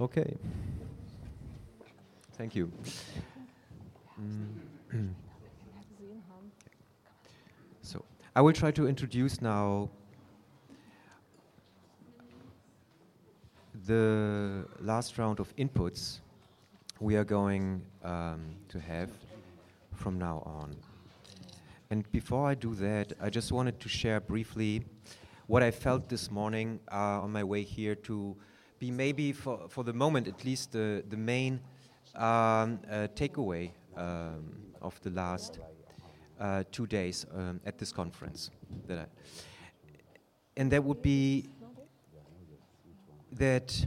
Okay. Thank you. Mm. so, I will try to introduce now the last round of inputs we are going um, to have from now on. And before I do that, I just wanted to share briefly what I felt this morning uh, on my way here to be maybe, for, for the moment at least, the, the main um, uh, takeaway um, of the last uh, two days um, at this conference. That I, and that would be that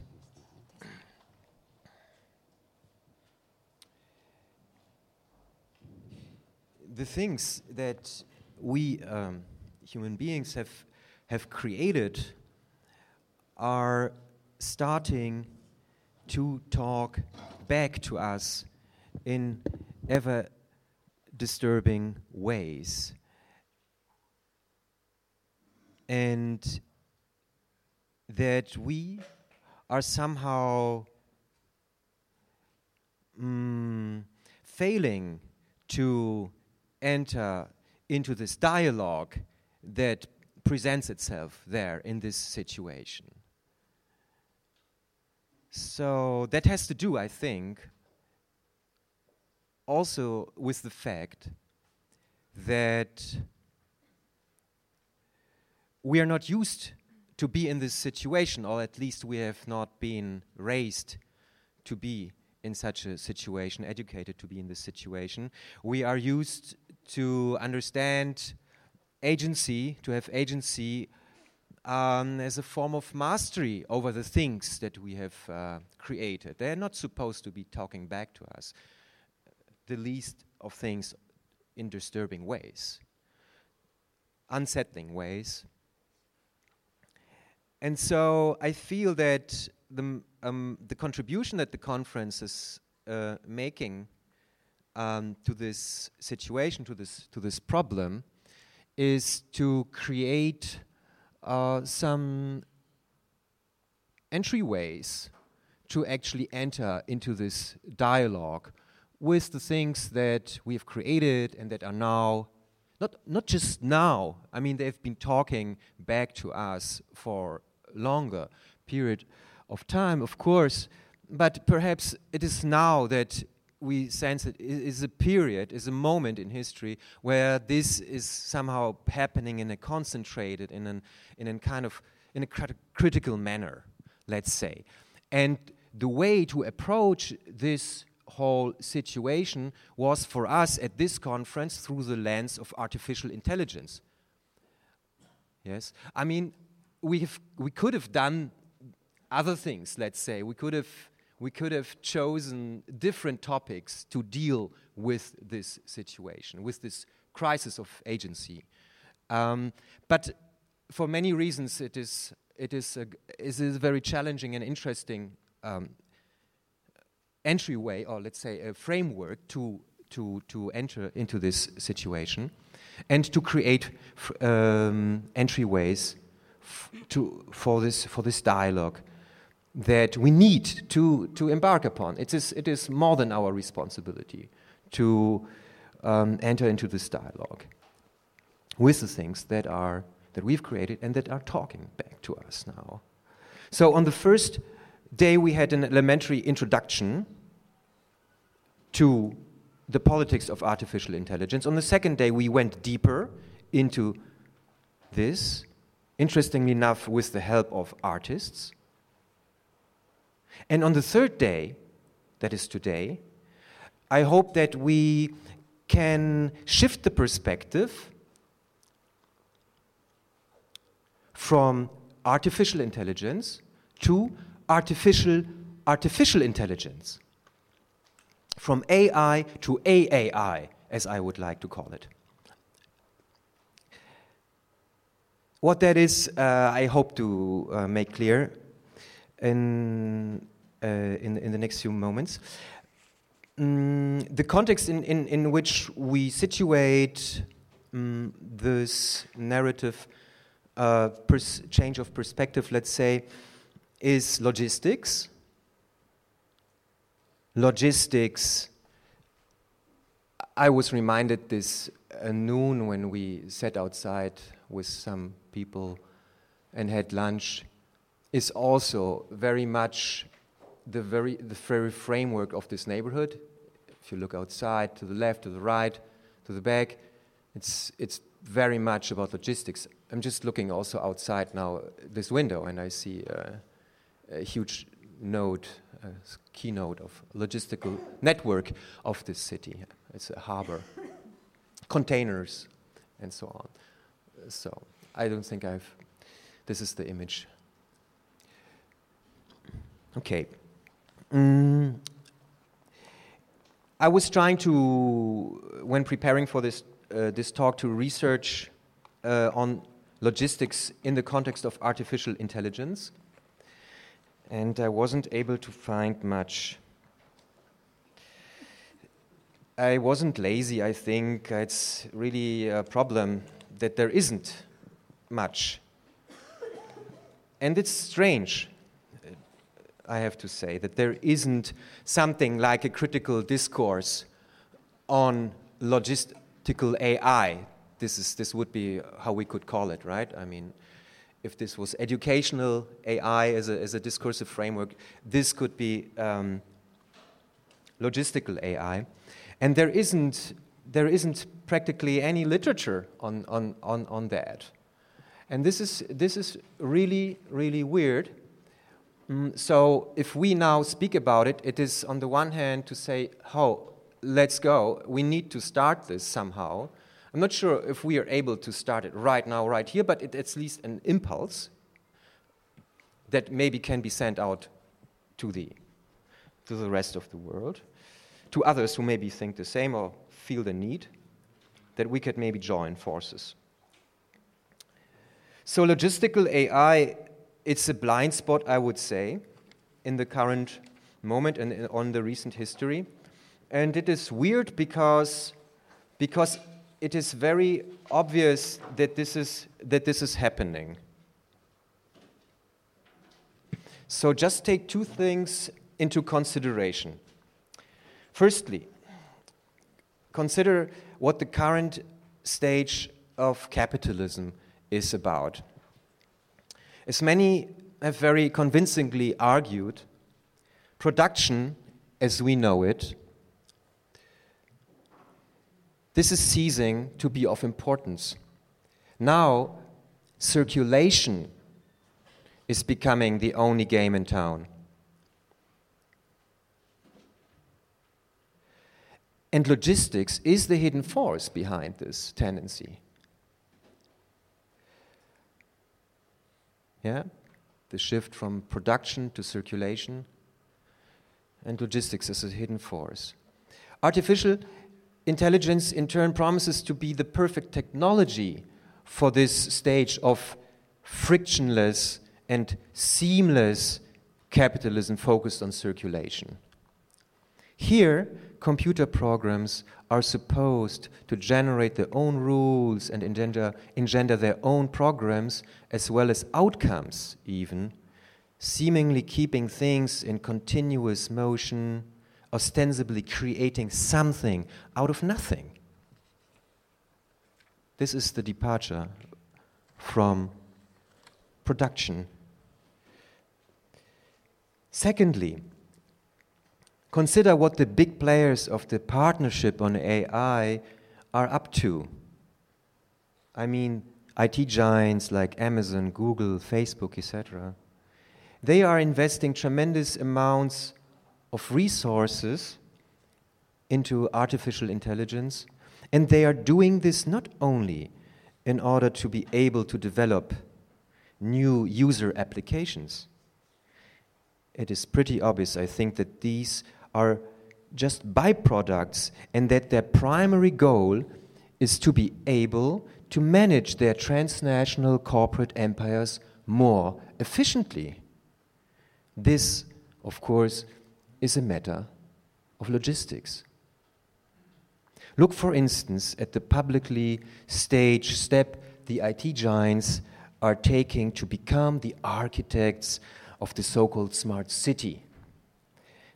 the things that we um, human beings have have created are starting to talk back to us in ever disturbing ways. And that we are somehow mm, failing to enter into this dialogue that presents itself there in this situation. So that has to do, I think, also with the fact that we are not used to be in this situation, or at least we have not been raised to be in such a situation, educated to be in this situation. We are used to understand agency, to have agency um, as a form of mastery over the things that we have uh, created. They're not supposed to be talking back to us, the least of things in disturbing ways, unsettling ways. And so I feel that the, um, the contribution that the conference is uh, making um, to this situation, to this, to this problem, is to create some entryways to actually enter into this dialogue with the things that we have created and that are now not not just now i mean they've been talking back to us for longer period of time of course but perhaps it is now that we sense it is a period, is a moment in history where this is somehow happening in a concentrated, in an, in a kind of, in a crit critical manner, let's say. And the way to approach this whole situation was for us at this conference through the lens of artificial intelligence. Yes, I mean, we, have, we could have done other things, let's say. We could have we could have chosen different topics to deal with this situation, with this crisis of agency. Um, but for many reasons, it is, it is, a, it is a very challenging and interesting um, entryway, or let's say a framework to, to, to enter into this situation and to create um, entryways to, for, this, for this dialogue that we need to, to embark upon. It is, it is more than our responsibility to um, enter into this dialogue with the things that, are, that we've created and that are talking back to us now. So, on the first day, we had an elementary introduction to the politics of artificial intelligence. On the second day, we went deeper into this, interestingly enough, with the help of artists. And on the third day, that is today, I hope that we can shift the perspective from artificial intelligence to artificial artificial intelligence. From AI to AAI, as I would like to call it. What that is, uh, I hope to uh, make clear in, uh, in, in, the next few moments. Mm, the context in, in, in which we situate mm, this narrative uh, change of perspective, let's say, is logistics. logistics. I was reminded this uh, noon when we sat outside with some people and had lunch is also very much the very, the very framework of this neighborhood. If you look outside, to the left, to the right, to the back, it's, it's very much about logistics. I'm just looking also outside now, this window, and I see uh, a huge node, a keynote of logistical network of this city. It's a harbor, containers, and so on. So I don't think I've. This is the image. Okay. Mm. I was trying to, when preparing for this uh, this talk, to research uh, on logistics in the context of artificial intelligence, and I wasn't able to find much. I wasn't lazy, I think. It's really a problem that there isn't much. And it's strange, I have to say, that there isn't something like a critical discourse on logistical AI. This, is, this would be how we could call it, right? I mean, if this was educational AI as a, as a discursive framework, this could be um, logistical AI. And there isn't, there isn't practically any literature on, on, on, on that. And this is, this is really, really weird. Mm, so if we now speak about it, it is on the one hand to say, oh, let's go. We need to start this somehow. I'm not sure if we are able to start it right now, right here, but it's at least an impulse that maybe can be sent out to the, to the rest of the world, to others who maybe think the same or feel the need, that we could maybe join forces. So, logistical AI, it's a blind spot, I would say, in the current moment and on the recent history. And it is weird because, because it is very obvious that this is, that this is happening. So, just take two things into consideration. Firstly, consider what the current stage of capitalism is about. As many have very convincingly argued, production as we know it, this is ceasing to be of importance. Now, circulation is becoming the only game in town. And logistics is the hidden force behind this tendency. Yeah? The shift from production to circulation. And logistics as a hidden force. Artificial intelligence, in turn, promises to be the perfect technology for this stage of frictionless and seamless capitalism focused on circulation. Here, computer programs are supposed to generate their own rules and engender, engender their own programs as well as outcomes, even, seemingly keeping things in continuous motion, ostensibly creating something out of nothing. This is the departure from production. Secondly, Consider what the big players of the partnership on AI are up to. I mean, IT giants like Amazon, Google, Facebook, etc. They are investing tremendous amounts of resources into artificial intelligence, and they are doing this not only in order to be able to develop new user applications. It is pretty obvious, I think, that these are just byproducts and that their primary goal is to be able to manage their transnational corporate empires more efficiently. This, of course, is a matter of logistics. Look, for instance, at the publicly staged step the IT giants are taking to become the architects of the so called smart city.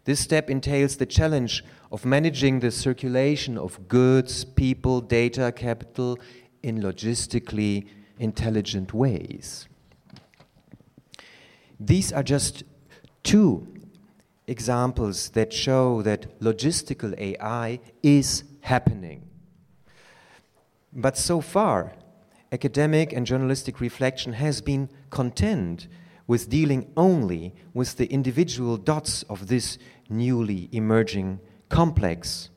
This step entails the challenge of managing the circulation of goods, people, data, capital in logistically intelligent ways. These are just two examples that show that logistical AI is happening. But so far, academic and journalistic reflection has been content with dealing only with the individual dots of this newly emerging complex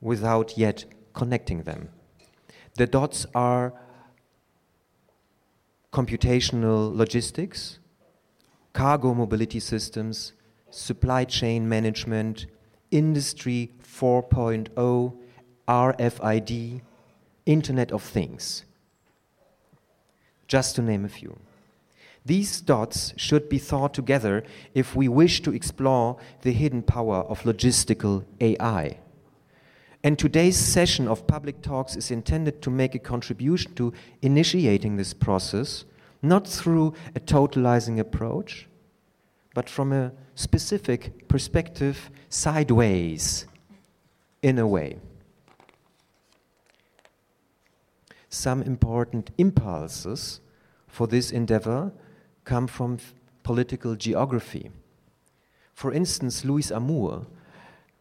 without yet connecting them. The dots are computational logistics, cargo mobility systems, supply chain management, industry 4.0, RFID, Internet of Things, just to name a few. These dots should be thought together if we wish to explore the hidden power of logistical AI. And today's session of public talks is intended to make a contribution to initiating this process, not through a totalizing approach, but from a specific perspective sideways, in a way. Some important impulses for this endeavor come from political geography. For instance, Louise Amoore,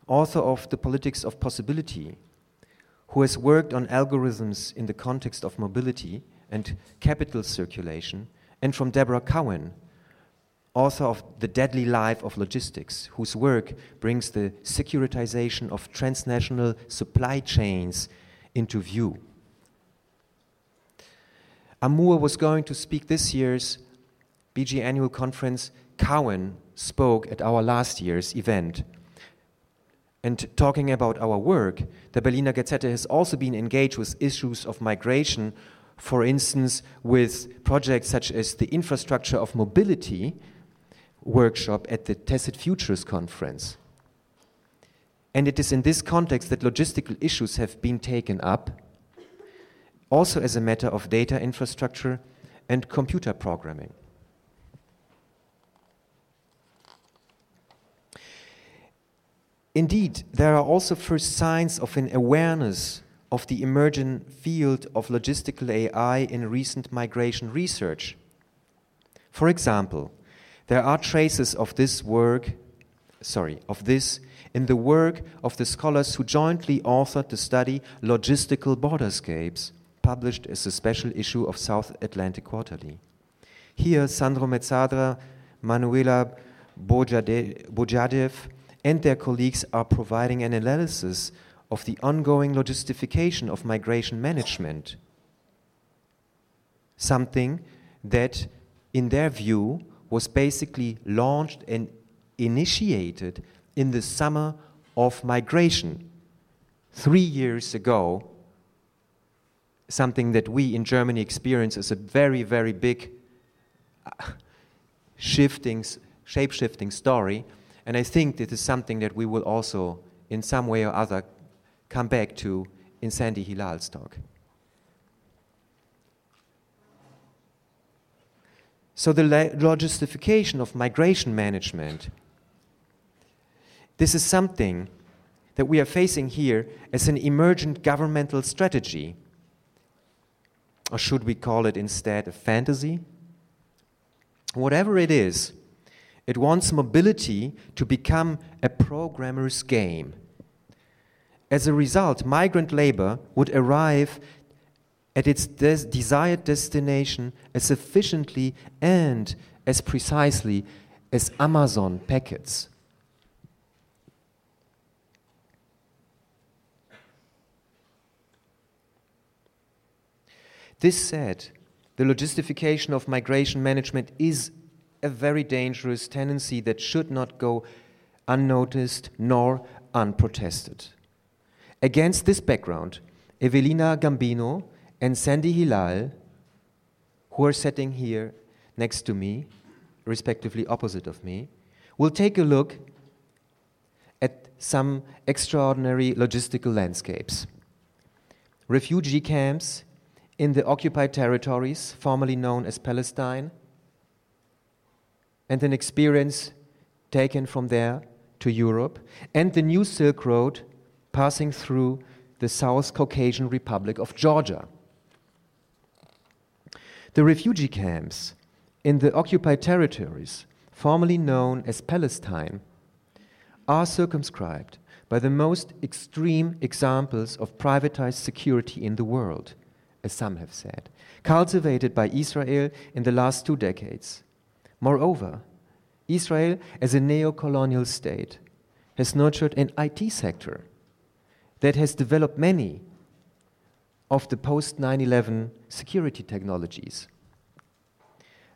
author of The Politics of Possibility, who has worked on algorithms in the context of mobility and capital circulation, and from Deborah Cowen, author of The Deadly Life of Logistics, whose work brings the securitization of transnational supply chains into view. Amoore was going to speak this year's BG annual conference. Cowen spoke at our last year's event. And talking about our work, the Berliner Gazette has also been engaged with issues of migration, for instance, with projects such as the infrastructure of mobility, workshop at the Tacit Futures conference. And it is in this context that logistical issues have been taken up, also as a matter of data infrastructure and computer programming. Indeed, there are also first signs of an awareness of the emerging field of logistical AI in recent migration research. For example, there are traces of this work, sorry, of this in the work of the scholars who jointly authored the study Logistical Borderscapes, published as a special issue of South Atlantic Quarterly. Here, Sandro Mezzadra, Manuela Bojadžijev, and their colleagues are providing an analysis of the ongoing logistification of migration management, something that, in their view, was basically launched and initiated in the summer of migration. Three years ago, something that we in Germany experience as a very, very big uh, shifting, shape shifting story. And I think this is something that we will also, in some way or other, come back to in Sandy Hilal's talk. So the logistification of migration management, this is something that we are facing here as an emergent governmental strategy. Or should we call it instead a fantasy? Whatever it is, it wants mobility to become a programmer's game. As a result, migrant labor would arrive at its des desired destination as efficiently and as precisely as Amazon packets. This said, the logistification of migration management is a very dangerous tendency that should not go unnoticed nor unprotested. Against this background, Evelina Gambino and Sandy Hilal, who are sitting here next to me, respectively opposite of me, will take a look at some extraordinary logistical landscapes. Refugee camps in the occupied territories, formerly known as Palestine, and an experience taken from there to Europe, and the new Silk Road passing through the South Caucasian Republic of Georgia. The refugee camps in the occupied territories, formerly known as Palestine, are circumscribed by the most extreme examples of privatized security in the world, as some have said, cultivated by Israel in the last two decades. Moreover, Israel, as a neo colonial state, has nurtured an IT sector that has developed many of the post 9 11 security technologies.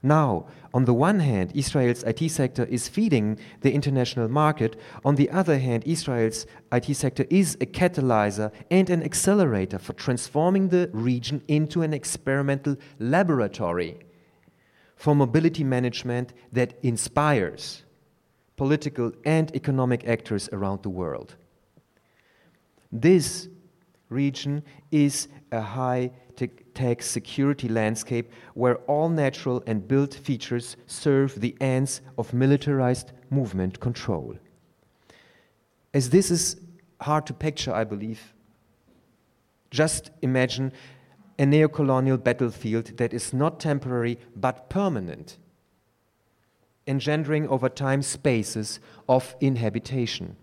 Now, on the one hand, Israel's IT sector is feeding the international market. On the other hand, Israel's IT sector is a catalyzer and an accelerator for transforming the region into an experimental laboratory for mobility management that inspires political and economic actors around the world. This region is a high tech security landscape where all natural and built features serve the ends of militarized movement control. As this is hard to picture, I believe, just imagine a neocolonial battlefield that is not temporary but permanent, engendering over time spaces of inhabitation.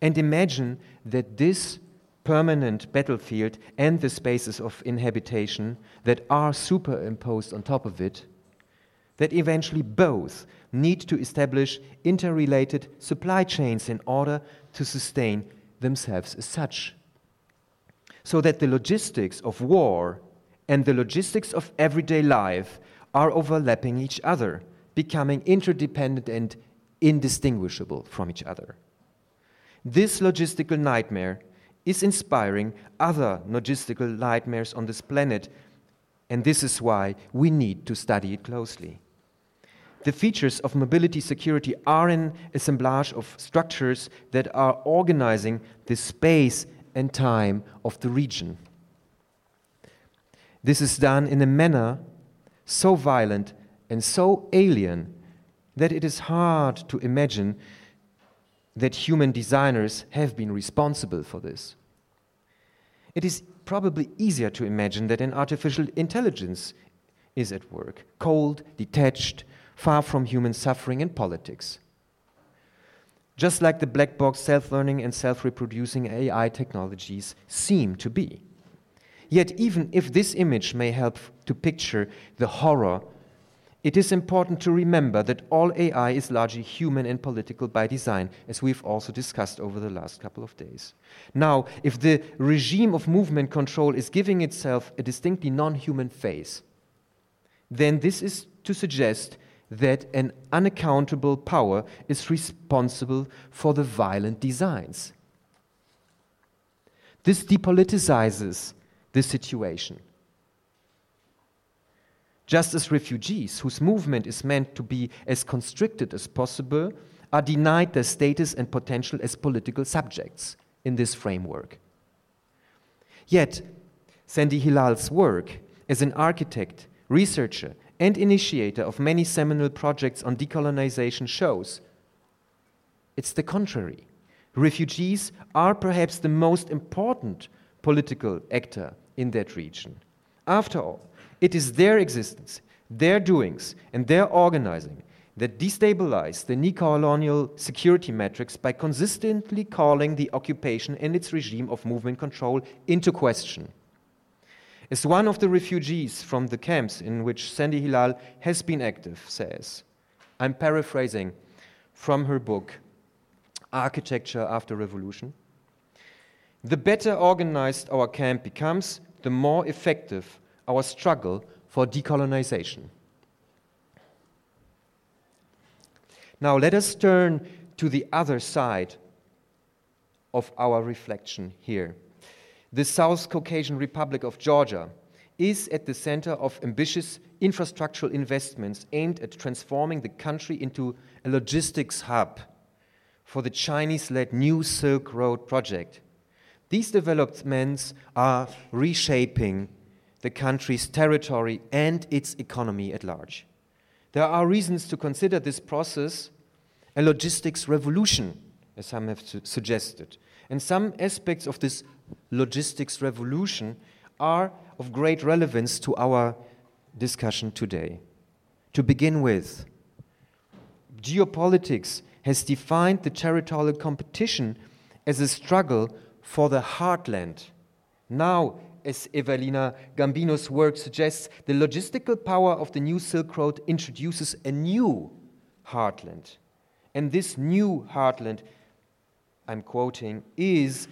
And imagine that this permanent battlefield and the spaces of inhabitation that are superimposed on top of it, that eventually both need to establish interrelated supply chains in order to sustain themselves as such. So that the logistics of war and the logistics of everyday life are overlapping each other, becoming interdependent and indistinguishable from each other. This logistical nightmare is inspiring other logistical nightmares on this planet, and this is why we need to study it closely. The features of mobility security are an assemblage of structures that are organizing the space and time of the region. This is done in a manner so violent and so alien that it is hard to imagine that human designers have been responsible for this. It is probably easier to imagine that an artificial intelligence is at work, cold, detached, far from human suffering and politics. Just like the black box self learning and self reproducing AI technologies seem to be. Yet, even if this image may help to picture the horror it is important to remember that all AI is largely human and political by design, as we've also discussed over the last couple of days. Now, if the regime of movement control is giving itself a distinctly non human face, then this is to suggest that an unaccountable power is responsible for the violent designs. This depoliticizes the situation just as refugees, whose movement is meant to be as constricted as possible, are denied their status and potential as political subjects in this framework. Yet, Sandy Hilal's work as an architect, researcher, and initiator of many seminal projects on decolonization shows it's the contrary. Refugees are perhaps the most important political actor in that region. After all, it is their existence, their doings, and their organizing that destabilize the neocolonial security metrics by consistently calling the occupation and its regime of movement control into question. As one of the refugees from the camps in which Sandy Hilal has been active says, I'm paraphrasing from her book, Architecture After Revolution. The better organized our camp becomes, the more effective our struggle for decolonization. Now, let us turn to the other side of our reflection here. The South Caucasian Republic of Georgia is at the center of ambitious infrastructural investments aimed at transforming the country into a logistics hub for the Chinese led New Silk Road project. These developments are reshaping the country's territory and its economy at large. There are reasons to consider this process a logistics revolution as some have su suggested. And some aspects of this logistics revolution are of great relevance to our discussion today. To begin with, geopolitics has defined the territorial competition as a struggle for the heartland. Now, as Evelina Gambino's work suggests, the logistical power of the new Silk Road introduces a new heartland. And this new heartland, I'm quoting, is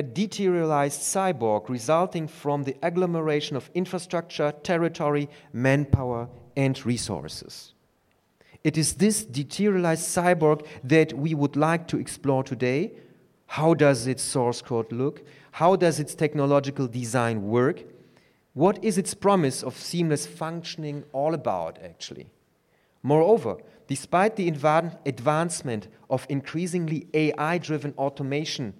a deteriorized cyborg resulting from the agglomeration of infrastructure, territory, manpower, and resources. It is this deteriorized cyborg that we would like to explore today. How does its source code look? How does its technological design work? What is its promise of seamless functioning all about, actually? Moreover, despite the advancement of increasingly AI driven automation,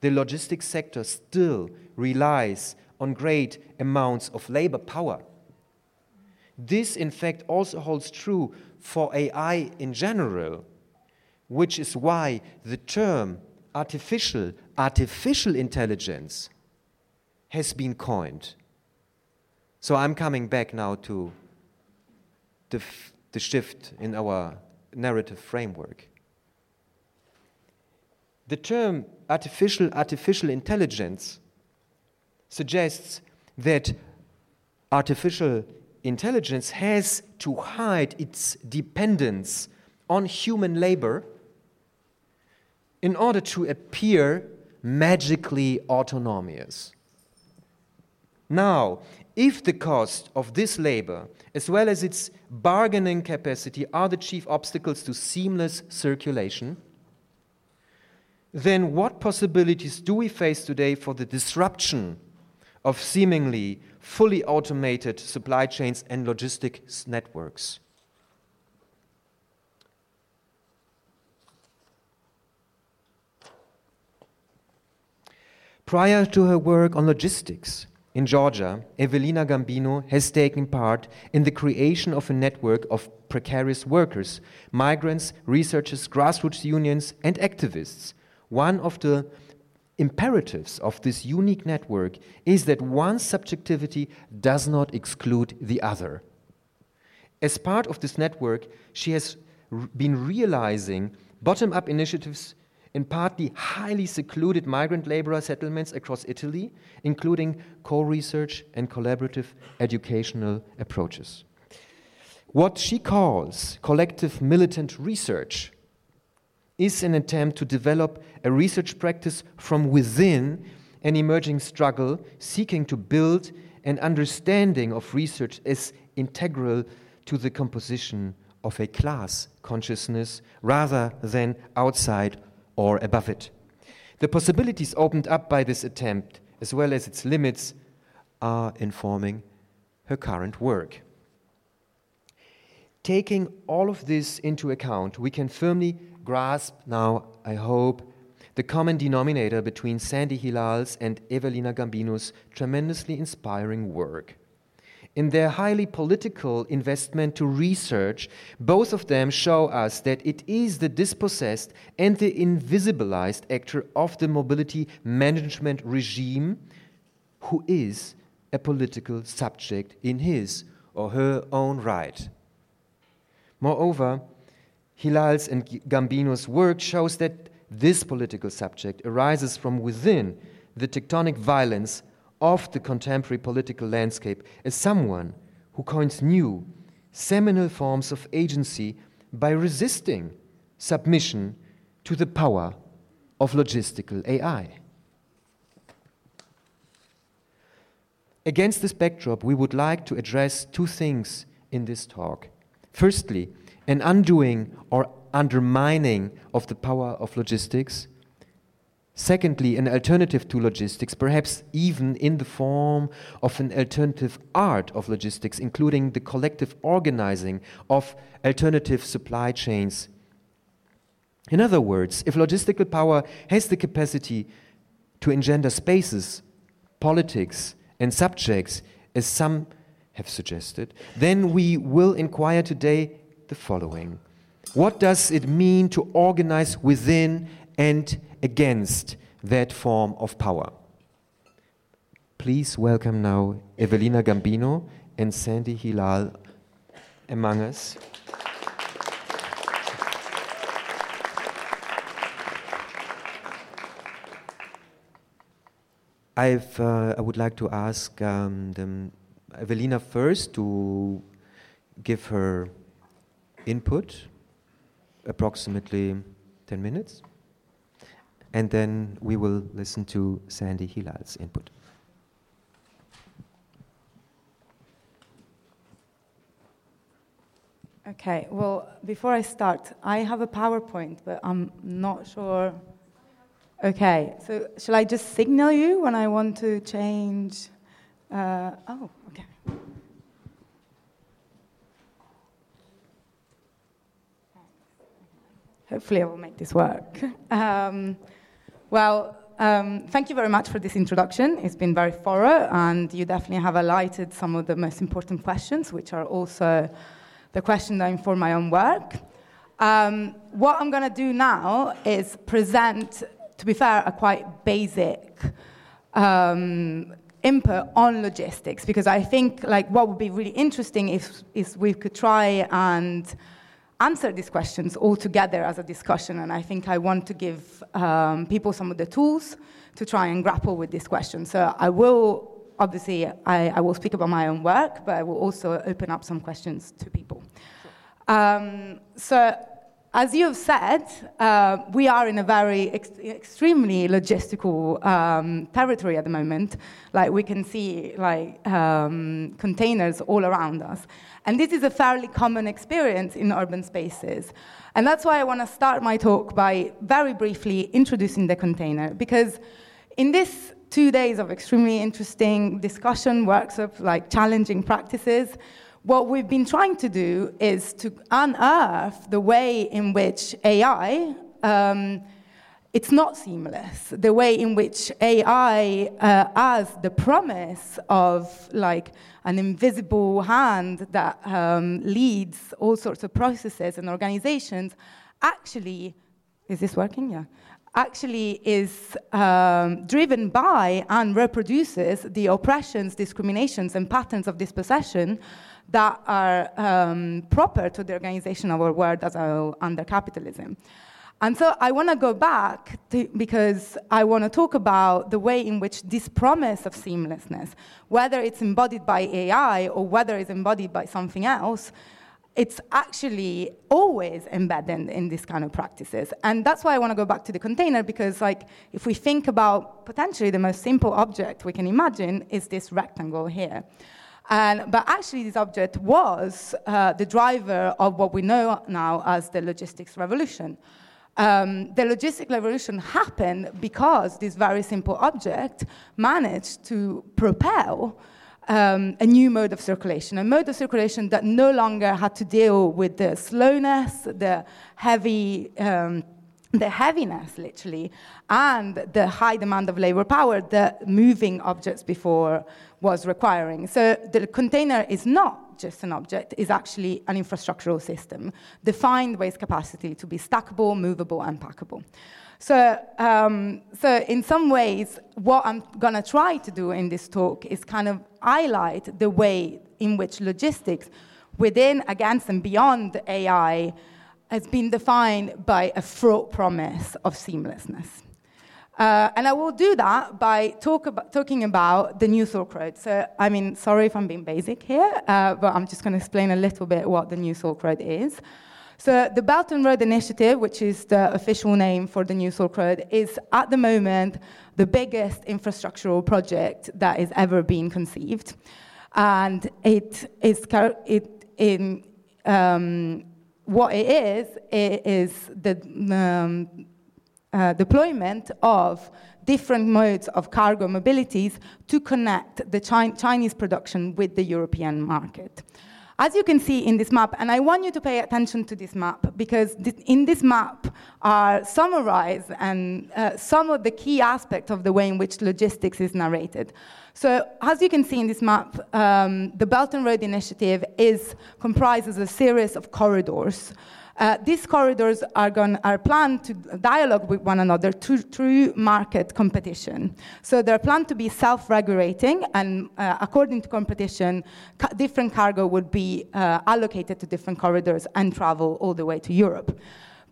the logistics sector still relies on great amounts of labor power. This, in fact, also holds true for AI in general, which is why the term artificial, artificial intelligence has been coined. So I'm coming back now to the, the shift in our narrative framework. The term artificial artificial intelligence suggests that artificial intelligence has to hide its dependence on human labor in order to appear magically autonomous. Now, if the cost of this labor, as well as its bargaining capacity, are the chief obstacles to seamless circulation, then what possibilities do we face today for the disruption of seemingly fully automated supply chains and logistics networks? Prior to her work on logistics in Georgia, Evelina Gambino has taken part in the creation of a network of precarious workers, migrants, researchers, grassroots unions, and activists. One of the imperatives of this unique network is that one subjectivity does not exclude the other. As part of this network, she has been realizing bottom up initiatives in partly highly secluded migrant laborer settlements across Italy, including co research and collaborative educational approaches. What she calls collective militant research is an attempt to develop a research practice from within an emerging struggle seeking to build an understanding of research as integral to the composition of a class consciousness rather than outside or above it. The possibilities opened up by this attempt, as well as its limits, are informing her current work. Taking all of this into account, we can firmly grasp now, I hope, the common denominator between Sandy Hilal's and Evelina Gambino's tremendously inspiring work. In their highly political investment to research, both of them show us that it is the dispossessed and the invisibilized actor of the mobility management regime who is a political subject in his or her own right. Moreover, Hilal's and Gambino's work shows that this political subject arises from within the tectonic violence of the contemporary political landscape as someone who coins new, seminal forms of agency by resisting submission to the power of logistical AI. Against this backdrop, we would like to address two things in this talk. Firstly, an undoing or undermining of the power of logistics, Secondly, an alternative to logistics, perhaps even in the form of an alternative art of logistics, including the collective organizing of alternative supply chains. In other words, if logistical power has the capacity to engender spaces, politics, and subjects, as some have suggested, then we will inquire today the following What does it mean to organize within and against that form of power. Please welcome now Evelina Gambino and Sandy Hilal among us. Uh, I would like to ask um, the, Evelina first to give her input, approximately 10 minutes, and then we will listen to Sandy Hilal's input. Okay, well, before I start, I have a PowerPoint, but I'm not sure. Okay, so shall I just signal you when I want to change? Uh, oh, okay. Hopefully, I will make this work. Um, well, um, thank you very much for this introduction. It's been very thorough, and you definitely have highlighted some of the most important questions, which are also the question that inform my own work. Um, what I'm going to do now is present, to be fair, a quite basic um, input on logistics because I think like what would be really interesting if, if we could try and answer these questions all together as a discussion. And I think I want to give um, people some of the tools to try and grapple with this question. So I will obviously, I, I, will speak about my own work, but I will also open up some questions to people. Um, so, as you have said, uh, we are in a very ex- extremely logistical um, territory at the moment. Like we can see, like um, containers all around us, and this is a fairly common experience in urban spaces. And that's why I want to start my talk by very briefly introducing the container, because in this two days of extremely interesting discussion, workshops, like challenging practices. What we've been trying to do is to unearth the way in which AI, um, it's not seamless, the way in which AI uh, has the promise of like an invisible hand that um, leads all sorts of processes and organizations actually, is this working? Yeah actually is um, driven by and reproduces the oppressions, discriminations, and patterns of dispossession that are um, proper to the organization of our world as a, under capitalism. And so I want to go back to, because I want to talk about the way in which this promise of seamlessness, whether it's embodied by AI or whether it's embodied by something else, it's actually always embedded in these kind of practices. And that's why I want to go back to the container because like if we think about potentially the most simple object we can imagine is this rectangle here. And, but actually, this object was uh, the driver of what we know now as the logistics revolution. Um, the logistic revolution happened because this very simple object managed to propel um, a new mode of circulation, a mode of circulation that no longer had to deal with the slowness, the heavy, um, the heaviness, literally, and the high demand of labor power that moving objects before was requiring. So the container is not just an object, is actually an infrastructural system defined by its capacity to be stackable, movable, and packable. So, um, so in some ways, what I'm going to try to do in this talk is kind of highlight the way in which logistics, within, against, and beyond AI, has been defined by a fraught promise of seamlessness. Uh, and I will do that by talk about, talking about the new Silk Road. So, I mean, sorry if I'm being basic here, uh, but I'm just going to explain a little bit what the new Silk Road is. So the Belt and Road Initiative, which is the official name for the new Silk Road, is at the moment the biggest infrastructural project that has ever been conceived. And it is it, in, um, what it is, it is the um, uh, deployment of different modes of cargo mobilities to connect the Chi Chinese production with the European market. As you can see in this map, and I want you to pay attention to this map because in this map are summarized and uh, some of the key aspects of the way in which logistics is narrated. So, as you can see in this map, um, the Belt and Road Initiative is comprises a series of corridors Uh, these corridors are, going, are planned to dialogue with one another through market competition. So they're planned to be self-regulating, and uh, according to competition, ca different cargo would be uh, allocated to different corridors and travel all the way to Europe.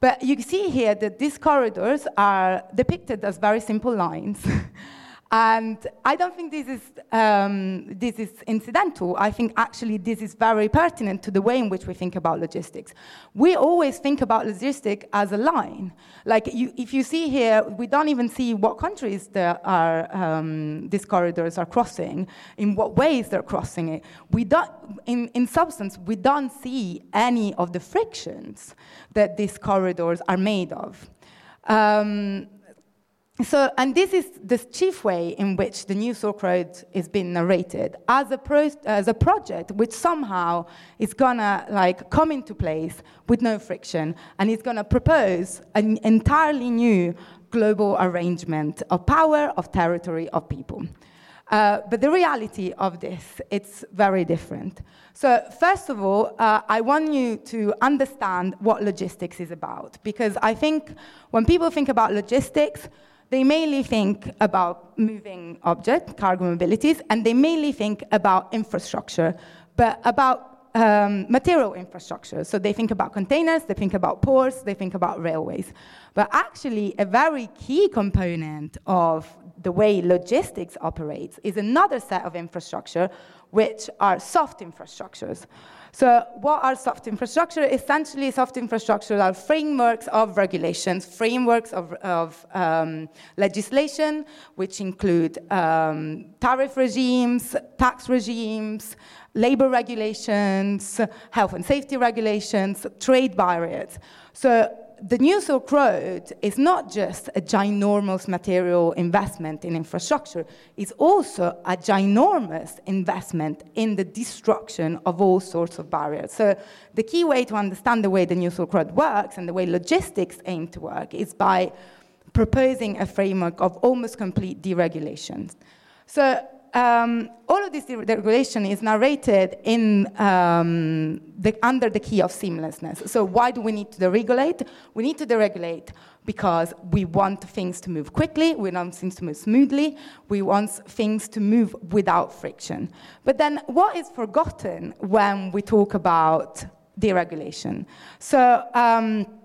But you see here that these corridors are depicted as very simple lines. And I don't think this is, um, this is incidental. I think actually this is very pertinent to the way in which we think about logistics. We always think about logistics as a line. Like you, if you see here, we don't even see what countries there are, um, these corridors are crossing, in what ways they're crossing it. We don't, in, in substance, we don't see any of the frictions that these corridors are made of. Um, so, and this is the chief way in which the new Silk Road is being narrated as a, pro- as a project which somehow is gonna like come into place with no friction and is gonna propose an entirely new global arrangement of power, of territory, of people. Uh, but the reality of this, it's very different. So first of all, uh, I want you to understand what logistics is about, because I think when people think about logistics, they mainly think about moving object, cargo mobilities, and they mainly think about infrastructure, but about um, material infrastructure. So they think about containers, they think about ports, they think about railways. But actually, a very key component of the way logistics operates is another set of infrastructure, which are soft infrastructures. So what are soft infrastructure? Essentially, soft infrastructure are frameworks of regulations, frameworks of, of um, legislation, which include um, tariff regimes, tax regimes, labor regulations, health and safety regulations, trade barriers. So the new Silk Road is not just a ginormous material investment in infrastructure, it's also a ginormous investment in the destruction of all sorts of barriers. So the key way to understand the way the new Silk Road works and the way logistics aim to work is by proposing a framework of almost complete deregulation. So um, all of this deregulation is narrated in, um, the, under the key of seamlessness. So why do we need to deregulate? We need to deregulate because we want things to move quickly, we want things to move smoothly, we want things to move without friction. But then what is forgotten when we talk about deregulation? So um,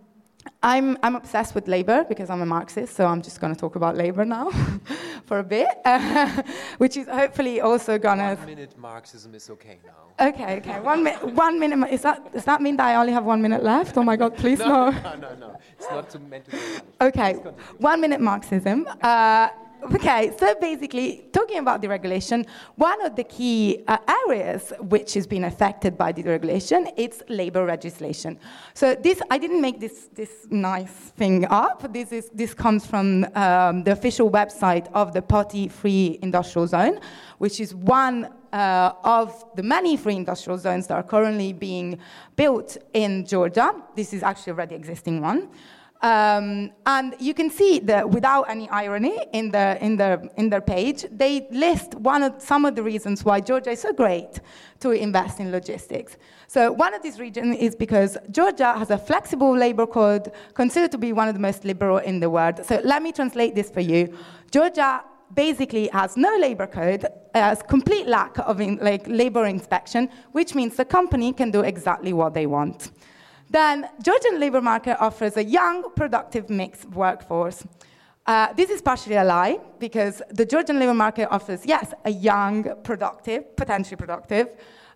I'm, I'm obsessed with labor because I'm a Marxist, so I'm just going to talk about labor now for a bit, uh, which is hopefully also going to. One minute Marxism is okay now. Okay, okay. One, mi- one minute. Is that, does that mean that I only have one minute left? Oh my God, please no. No, no, no. no. It's not meant to be. Okay, one minute Marxism. Uh, Okay, so basically, talking about deregulation, one of the key uh, areas which is being affected by deregulation is labor legislation. So this, I didn't make this, this nice thing up. This, is, this comes from um, the official website of the Poti Free Industrial Zone, which is one uh, of the many free industrial zones that are currently being built in Georgia. This is actually already existing one. Um, and you can see that without any irony in, the, in, the, in their page, they list one of, some of the reasons why Georgia is so great to invest in logistics. So one of these reasons is because Georgia has a flexible labor code considered to be one of the most liberal in the world. So let me translate this for you. Georgia basically has no labor code, has complete lack of in, like labor inspection, which means the company can do exactly what they want then Georgian labor market offers a young, productive mixed workforce. Uh, this is partially a lie because the Georgian labor market offers, yes, a young, productive, potentially productive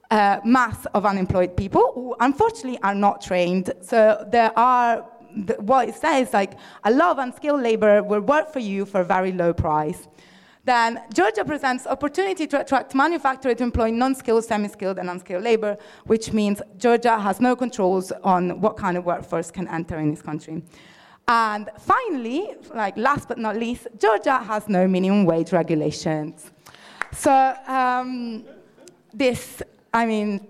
uh, mass of unemployed people who unfortunately are not trained. So there are, what it says, like a lot of unskilled labor will work for you for a very low price then Georgia presents opportunity to attract manufacturers to employ non-skilled, semi-skilled, and unskilled labor, which means Georgia has no controls on what kind of workforce can enter in this country. And finally, like last but not least, Georgia has no minimum wage regulations. So um, this, I mean,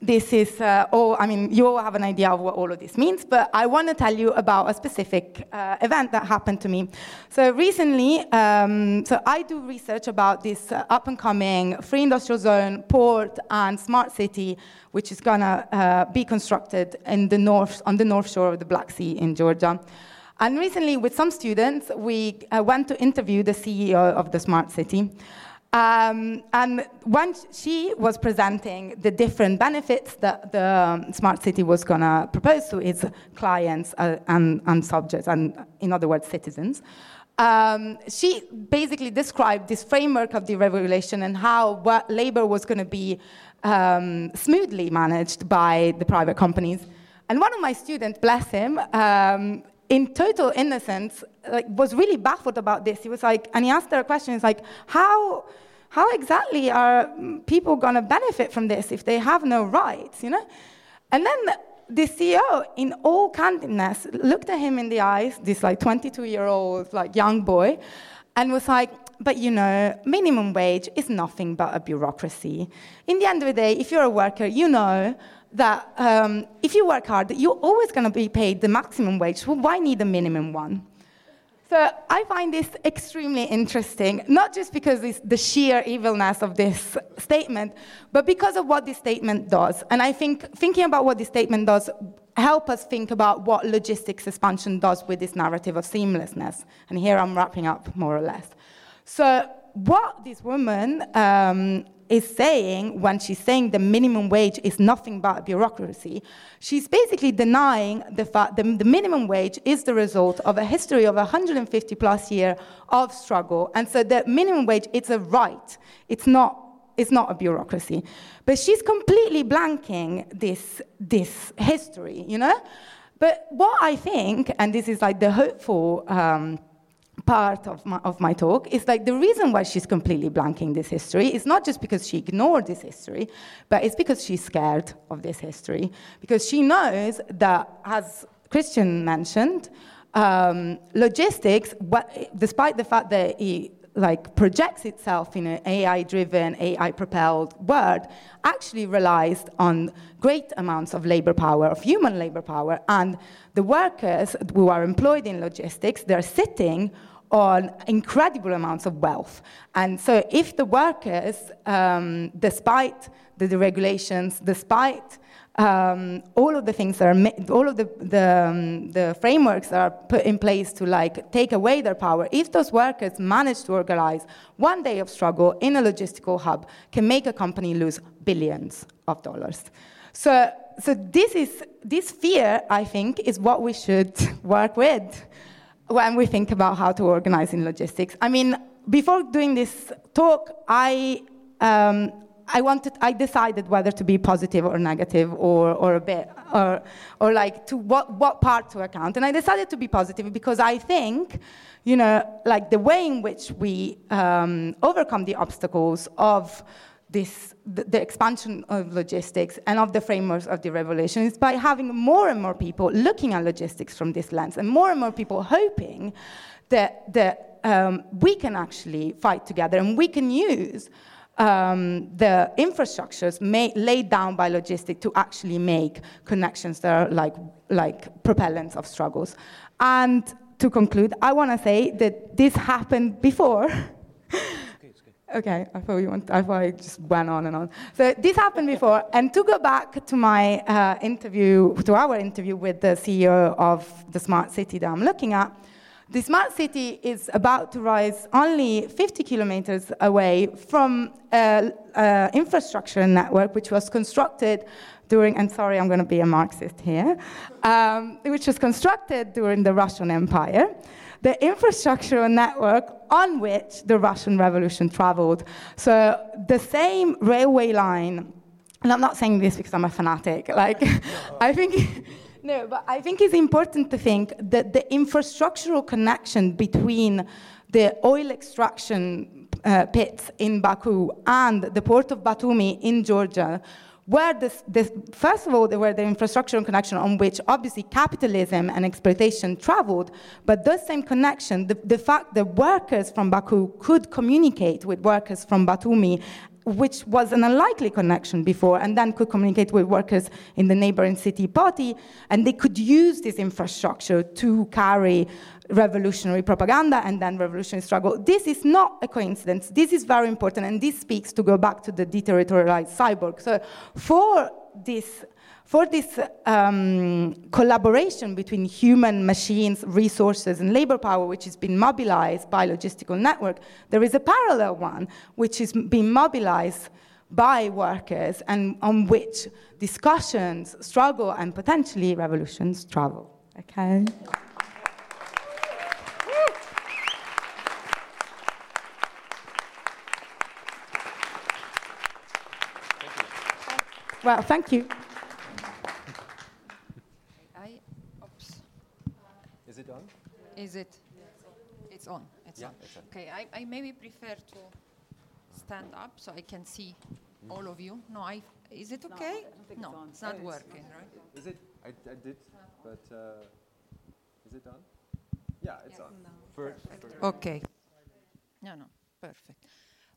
this is uh, all, I mean, you all have an idea of what all of this means, but I want to tell you about a specific uh, event that happened to me. So recently, um, so I do research about this uh, up and coming free industrial zone, port, and smart city, which is going to uh, be constructed in the north, on the north shore of the Black Sea in Georgia. And recently, with some students, we uh, went to interview the CEO of the smart city. Um, and when she was presenting the different benefits that the um, smart city was going to propose to its clients uh, and, and, subjects, and in other words, citizens, um, she basically described this framework of deregulation and how what labor was going to be um, smoothly managed by the private companies. And one of my students, bless him, um, in total innocence, like, was really baffled about this. He was like, and he asked her a question. He's like, how, how exactly are people going to benefit from this if they have no rights, you know? And then the CEO, in all candidness, looked at him in the eyes, this like 22-year-old like young boy, and was like, but you know, minimum wage is nothing but a bureaucracy. In the end of the day, if you're a worker, you know that um, if you work hard, you're always going to be paid the maximum wage. So why need a minimum one? So I find this extremely interesting, not just because it's the sheer evilness of this statement, but because of what this statement does. And I think thinking about what this statement does help us think about what logistics expansion does with this narrative of seamlessness. And here I'm wrapping up more or less. So what this woman um, is saying when she's saying the minimum wage is nothing but bureaucracy, she's basically denying the fact that the minimum wage is the result of a history of 150 plus years of struggle. And so the minimum wage, it's a right. It's not, it's not a bureaucracy. But she's completely blanking this, this history, you know? But what I think, and this is like the hopeful um, part of my, of my talk is like the reason why she's completely blanking this history is not just because she ignored this history, but it's because she's scared of this history. Because she knows that, as Christian mentioned, um, logistics, what, despite the fact that he like projects itself in an AI-driven, AI-propelled world, actually relies on great amounts of labor power, of human labor power, and the workers who are employed in logistics, they're sitting on incredible amounts of wealth. And so if the workers, um, despite the deregulations, despite um, all of the things that are, all of the, the, um, the, frameworks that are put in place to like take away their power, if those workers manage to organize one day of struggle in a logistical hub, can make a company lose billions of dollars. So, so this is, this fear, I think, is what we should work with when we think about how to organize in logistics. I mean, before doing this talk, I, um, I wanted, I decided whether to be positive or negative or, or a bit, or, or like to what, what part to account. And I decided to be positive because I think, you know, like the way in which we um, overcome the obstacles of this, the, expansion of logistics and of the frameworks of the revolution is by having more and more people looking at logistics from this lens and more and more people hoping that, that um, we can actually fight together and we can use um, the infrastructures made, laid down by logistics to actually make connections that are like, like propellants of struggles. And to conclude, I want to say that this happened before. Okay, I thought you want, I thought I just went on and on. So this happened before, and to go back to my uh, interview, to our interview with the CEO of the smart city that I'm looking at, the smart city is about to rise only 50 kilometers away from an infrastructure network which was constructed during, and sorry, I'm going to be a Marxist here, um, which was constructed during the Russian Empire the infrastructural network on which the Russian Revolution traveled. So the same railway line, and I'm not saying this because I'm a fanatic, like, I think. No, but I think it's important to think that the infrastructural connection between the oil extraction uh, pits in Baku and the port of Batumi in Georgia where this, this, first of all, there were the infrastructure and connection on which obviously capitalism and exploitation traveled, but those same connection, the, the fact that workers from Baku could communicate with workers from Batumi which was an unlikely connection before, and then could communicate with workers in the neighboring city Poti, and they could use this infrastructure to carry revolutionary propaganda and then revolutionary struggle. This is not a coincidence. This is very important, and this speaks to go back to the deterritorialized cyborg. So for this for this um, collaboration between human, machines, resources, and labor power, which has been mobilized by logistical network, there is a parallel one which is being mobilized by workers and on which discussions, struggle, and potentially revolutions travel. Okay. Well, thank you. Is it? On? Is it? It's on. It's yeah, on. It's on. Okay, I, I maybe prefer to stand up so I can see mm. all of you. No, I. Is it okay? No, no it's, it's, not oh, working, it's right? Is it? I, I did, but uh, is it on? Yeah, it's on. No. First, first. Okay. No, no, perfect.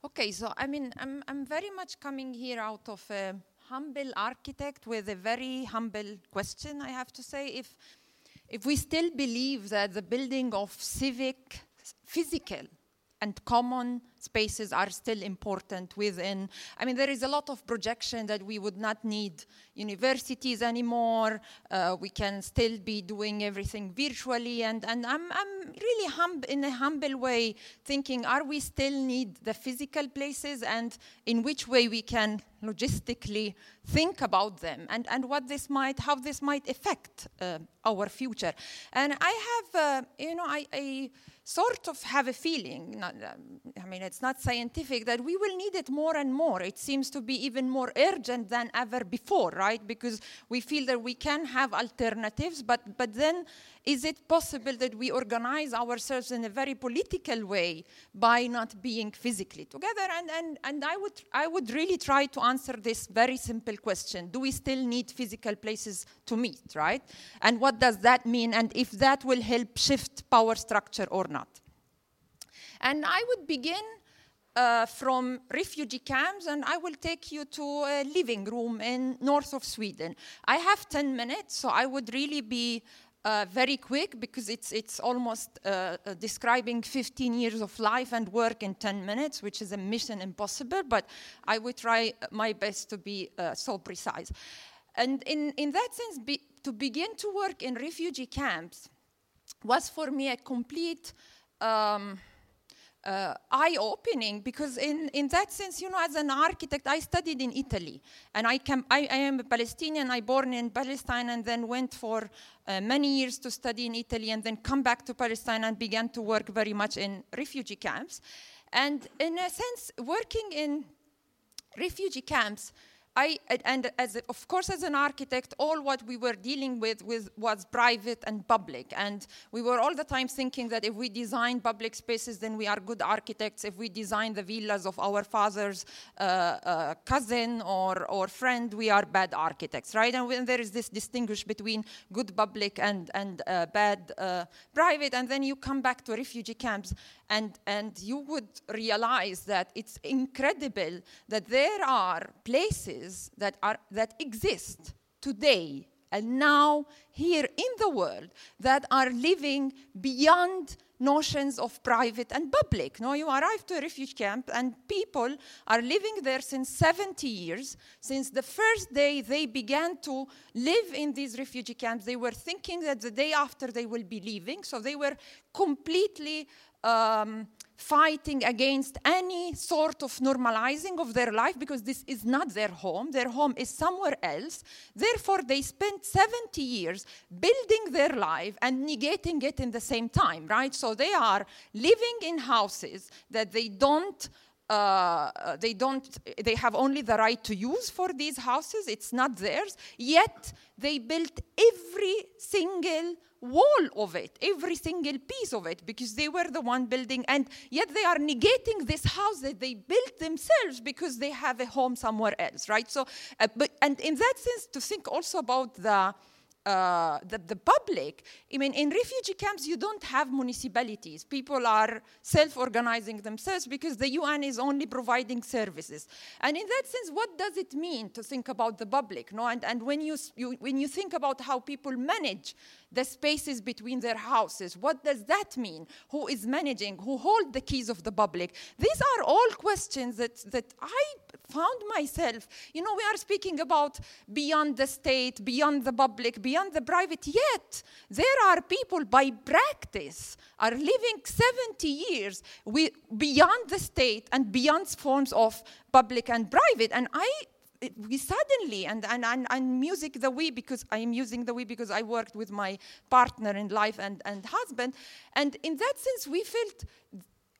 Okay, so I mean, I'm I'm very much coming here out of a humble architect with a very humble question. I have to say, if if we still believe that the building of civic, physical, and common spaces are still important within. I mean, there is a lot of projection that we would not need universities anymore. Uh, we can still be doing everything virtually. And, and I'm, I'm really hum- in a humble way thinking, are we still need the physical places and in which way we can logistically think about them and, and what this might, how this might affect uh, our future. And I have, uh, you know, I, I sort of have a feeling, not, I mean, it's not scientific, that we will need it more and more. It seems to be even more urgent than ever before, right? Because we feel that we can have alternatives, but, but then is it possible that we organize ourselves in a very political way by not being physically together? And, and, and I, would, I would really try to answer this very simple question Do we still need physical places to meet, right? And what does that mean? And if that will help shift power structure or not? And I would begin uh, from refugee camps and I will take you to a living room in north of Sweden. I have 10 minutes, so I would really be uh, very quick because it's, it's almost uh, uh, describing 15 years of life and work in 10 minutes, which is a mission impossible, but I will try my best to be uh, so precise. And in, in that sense, be, to begin to work in refugee camps was for me a complete um, uh, eye-opening because in, in that sense, you know, as an architect, I studied in Italy. And I, can, I, I am a Palestinian. I born in Palestine and then went for uh, many years to study in Italy and then come back to Palestine and began to work very much in refugee camps. And in a sense, working in refugee camps I, and as of course, as an architect, all what we were dealing with, with was private and public. And we were all the time thinking that if we design public spaces, then we are good architects. If we design the villas of our father's uh, uh, cousin or, or friend, we are bad architects, right? And when there is this distinguish between good public and, and uh, bad uh, private, and then you come back to refugee camps, and, and you would realize that it's incredible that there are places that, are, that exist today and now here in the world that are living beyond notions of private and public. Now you arrive to a refugee camp and people are living there since 70 years. Since the first day they began to live in these refugee camps, they were thinking that the day after they will be leaving. So they were completely um, fighting against any sort of normalizing of their life because this is not their home. Their home is somewhere else. Therefore, they spent 70 years building their life and negating it in the same time, right? So they are living in houses that they don't. Uh, they don't they have only the right to use for these houses it's not theirs yet they built every single wall of it, every single piece of it, because they were the one building, and yet they are negating this house that they built themselves because they have a home somewhere else, right? So, uh, but and in that sense, to think also about the uh, the, the public. I mean, in refugee camps, you don't have municipalities. People are self organizing themselves because the UN is only providing services. And in that sense, what does it mean to think about the public? No? And, and when, you, you, when you think about how people manage the spaces between their houses. What does that mean? Who is managing? Who hold the keys of the public? These are all questions that, that I found myself, you know, we are speaking about beyond the state, beyond the public, beyond the private, yet there are people by practice are living 70 years beyond the state and beyond forms of public and private. And I we suddenly and, and, and, and music the we because i am using the we because i worked with my partner in life and, and husband and in that sense we felt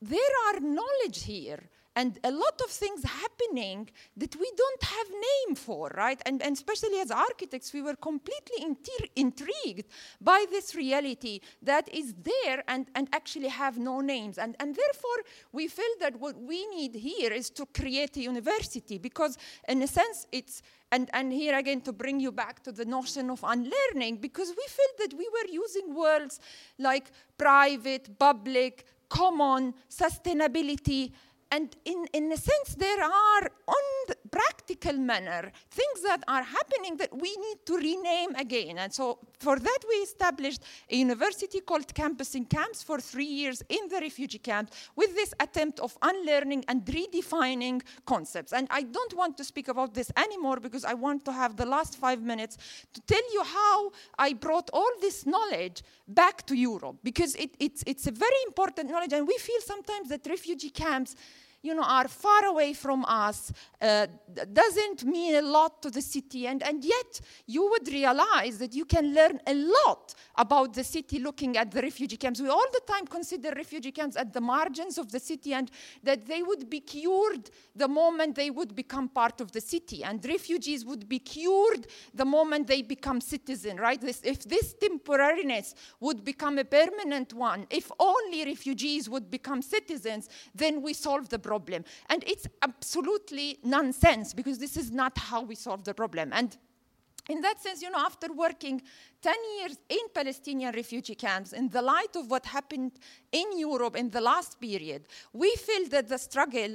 there are knowledge here and a lot of things happening that we don't have name for right? And, and especially as architects we were completely intrigued by this reality that is there and, and actually have no names. And, and therefore we feel that what we need here is to create a university because in a sense it's and, and here again to bring you back to the notion of unlearning because we felt that we were using words like private public common sustainability and in, in a sense, there are, on the practical manner, things that are happening that we need to rename again. And so for that, we established a university called Campus in Camps for three years in the refugee camps with this attempt of unlearning and redefining concepts. And I don't want to speak about this anymore because I want to have the last five minutes to tell you how I brought all this knowledge back to Europe because it, it's, it's a very important knowledge. And we feel sometimes that refugee camps you know, are far away from us, uh, doesn't mean a lot to the city. And, and yet, you would realize that you can learn a lot about the city looking at the refugee camps. We all the time consider refugee camps at the margins of the city and that they would be cured the moment they would become part of the city. And refugees would be cured the moment they become citizen, right? This, if this temporariness would become a permanent one, if only refugees would become citizens, then we solve the problem problem. And it's absolutely nonsense because this is not how we solve the problem. And in that sense, you know, after working 10 years in Palestinian refugee camps, in the light of what happened in Europe in the last period, we feel that the struggle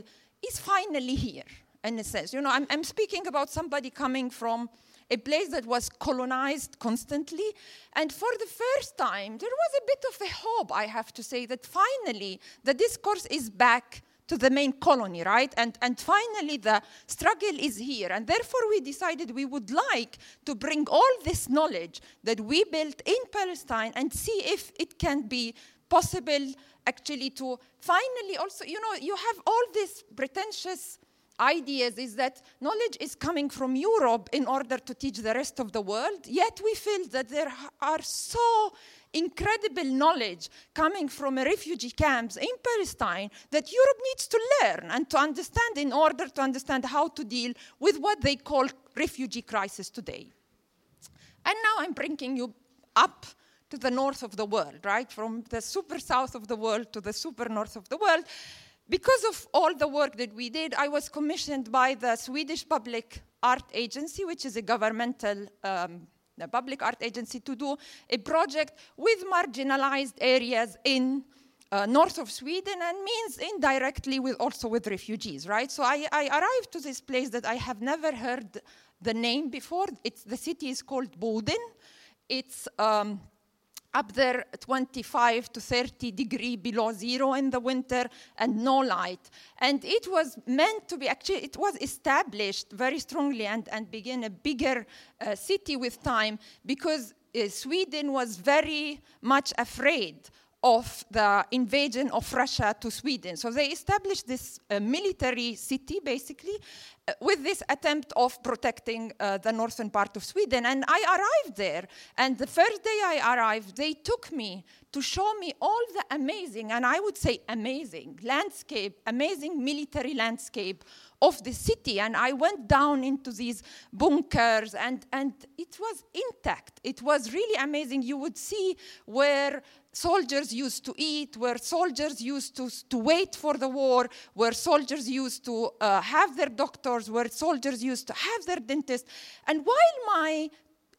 is finally here, in a sense. You know, I'm, I'm speaking about somebody coming from a place that was colonized constantly. And for the first time, there was a bit of a hope, I have to say, that finally the discourse is back to the main colony, right? And, and finally, the struggle is here. And therefore, we decided we would like to bring all this knowledge that we built in Palestine and see if it can be possible actually to finally also, you know, you have all these pretentious ideas is that knowledge is coming from Europe in order to teach the rest of the world, yet we feel that there are so incredible knowledge coming from refugee camps in Palestine that Europe needs to learn and to understand in order to understand how to deal with what they call refugee crisis today. And now I'm bringing you up to the north of the world, right? From the super south of the world to the super north of the world. Because of all the work that we did, I was commissioned by the Swedish Public Art Agency, which is a governmental um, the public art agency, to do a project with marginalized areas in uh, north of Sweden and means indirectly with also with refugees, right? So I, I, arrived to this place that I have never heard the name before. It's, the city is called Boden. It's um, up there 25 to 30 degree below zero in the winter and no light. And it was meant to be, actually, it was established very strongly and, and began a bigger uh, city with time because uh, Sweden was very much afraid of the invasion of Russia to Sweden. So they established this uh, military city, basically, uh, with this attempt of protecting uh, the northern part of Sweden. And I arrived there, and the first day I arrived, they took me to show me all the amazing, and I would say amazing, landscape, amazing military landscape of the city. And I went down into these bunkers, and, and it was intact. It was really amazing. You would see where soldiers used to eat, where soldiers used to, to wait for the war, where soldiers used to uh, have their doctors, where soldiers used to have their dentist. And while my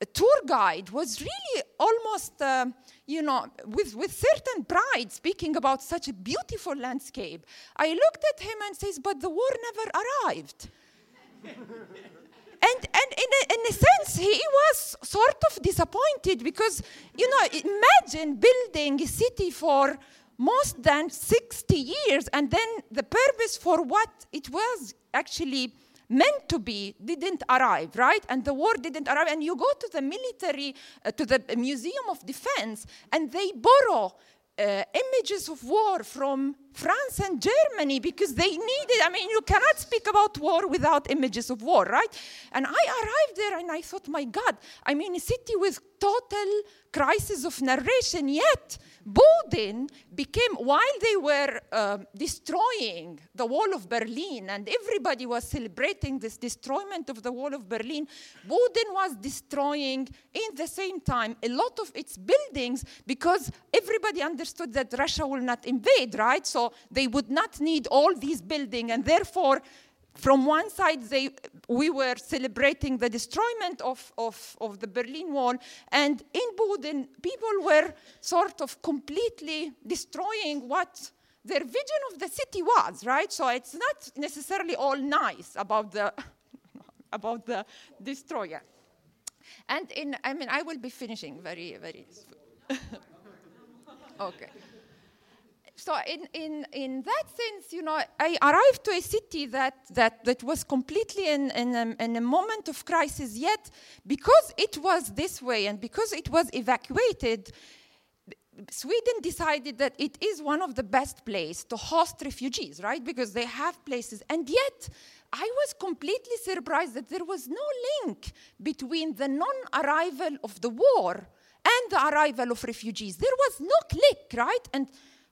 tour guide was really almost, uh, you know, with, with certain pride speaking about such a beautiful landscape. I looked at him and says, but the war never arrived. and and in a, in a sense, he was sort of disappointed because, you know, imagine building a city for most than 60 years and then the purpose for what it was actually meant to be didn't arrive, right? And the war didn't arrive. And you go to the military, uh, to the Museum of Defense, and they borrow uh, images of war from France and Germany because they needed, I mean, you cannot speak about war without images of war, right? And I arrived there and I thought, my God, I mean, a city with total crisis of narration, yet Boden became, while they were uh, destroying the wall of Berlin and everybody was celebrating this destroyment of the wall of Berlin, Boden was destroying in the same time a lot of its buildings because everybody understood that Russia will not invade, right? So they would not need all these buildings and therefore from one side, they, we were celebrating the destroyment of, of, of the Berlin Wall, and in Boden, people were sort of completely destroying what their vision of the city was, right? So it's not necessarily all nice about the, about the destroyer. And in, I mean, I will be finishing very, very. okay so in, in, in that sense, you know, I arrived to a city that, that, that was completely in, in, a, in a moment of crisis, yet because it was this way and because it was evacuated, Sweden decided that it is one of the best places to host refugees, right? Because they have places. And yet, I was completely surprised that there was no link between the non arrival of the war and the arrival of refugees. There was no click, right? And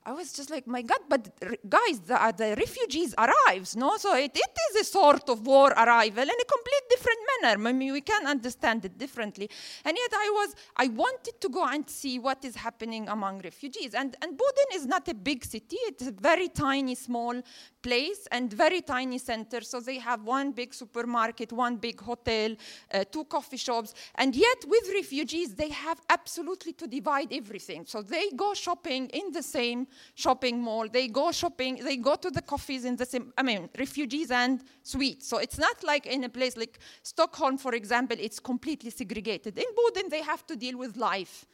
I was just like, my God, but guys, the, uh, the refugees arrives, no? So it, it is a sort of war arrival in a complete different manner. I mean, we can understand it differently. And yet I was, I wanted to go and see what is happening among refugees. And, and Boden is not a big city. It's a very tiny, small place and very tiny center. So they have one big supermarket, one big hotel, uh, two coffee shops. And yet with refugees, they have absolutely to divide everything. So they go shopping in the same shopping mall. They go shopping, they go to the coffees in the same, I mean, refugees and sweets. So it's not like in a place like Stockholm, for example, it's completely segregated. In Boden, they have to deal with life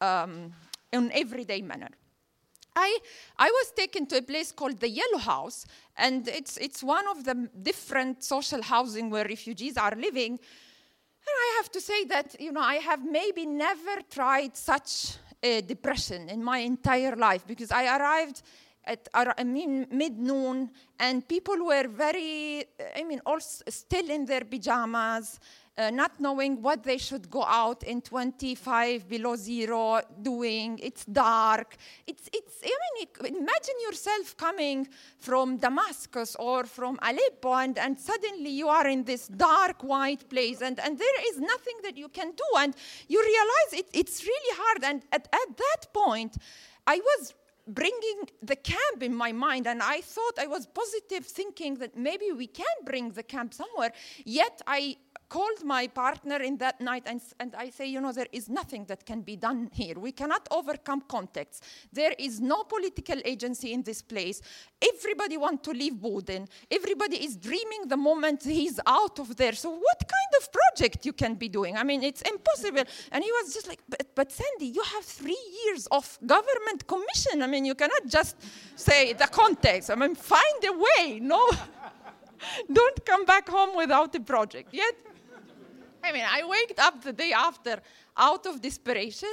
um, in everyday manner. I, I was taken to a place called the Yellow House, and it's, it's one of the different social housing where refugees are living. And I have to say that, you know, I have maybe never tried such uh, depression in my entire life because I arrived at I mean, mid noon and people were very, I mean, all still in their pajamas. Uh, not knowing what they should go out in 25 below zero doing. It's dark. It's, it's, I mean, imagine yourself coming from Damascus or from Aleppo, and, and suddenly you are in this dark, white place, and, and there is nothing that you can do. And you realize it, it's really hard. And at, at that point, I was bringing the camp in my mind and i thought i was positive thinking that maybe we can bring the camp somewhere yet i called my partner in that night and, and I say, you know, there is nothing that can be done here. We cannot overcome context. There is no political agency in this place. Everybody wants to leave Boden. Everybody is dreaming the moment he's out of there. So what kind of project you can be doing? I mean, it's impossible. And he was just like, but, but Sandi, you have three years of government commission. I mean, you cannot just say the context. I mean, find a way. No. Don't come back home without a project. Yet I mean, I waked up the day after out of desperation,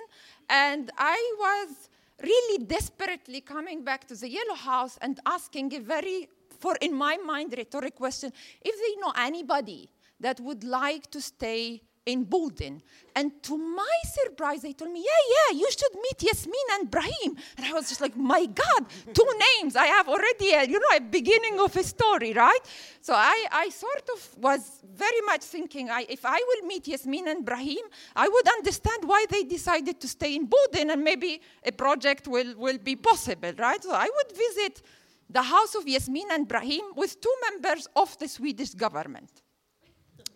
and I was really desperately coming back to the Yellow House and asking a very, for in my mind, rhetoric question. If they know anybody that would like to stay in Boden. And to my surprise, they told me, yeah, yeah, you should meet Yasmin and Brahim. And I was just like, my God, two names. I have already, a, you know, a beginning of a story, right? So I, I sort of was very much thinking, I, if I will meet Yasmin and Brahim, I would understand why they decided to stay in Boden and maybe a project will, will be possible, right? So I would visit the house of Yasmin and Brahim with two members of the Swedish government.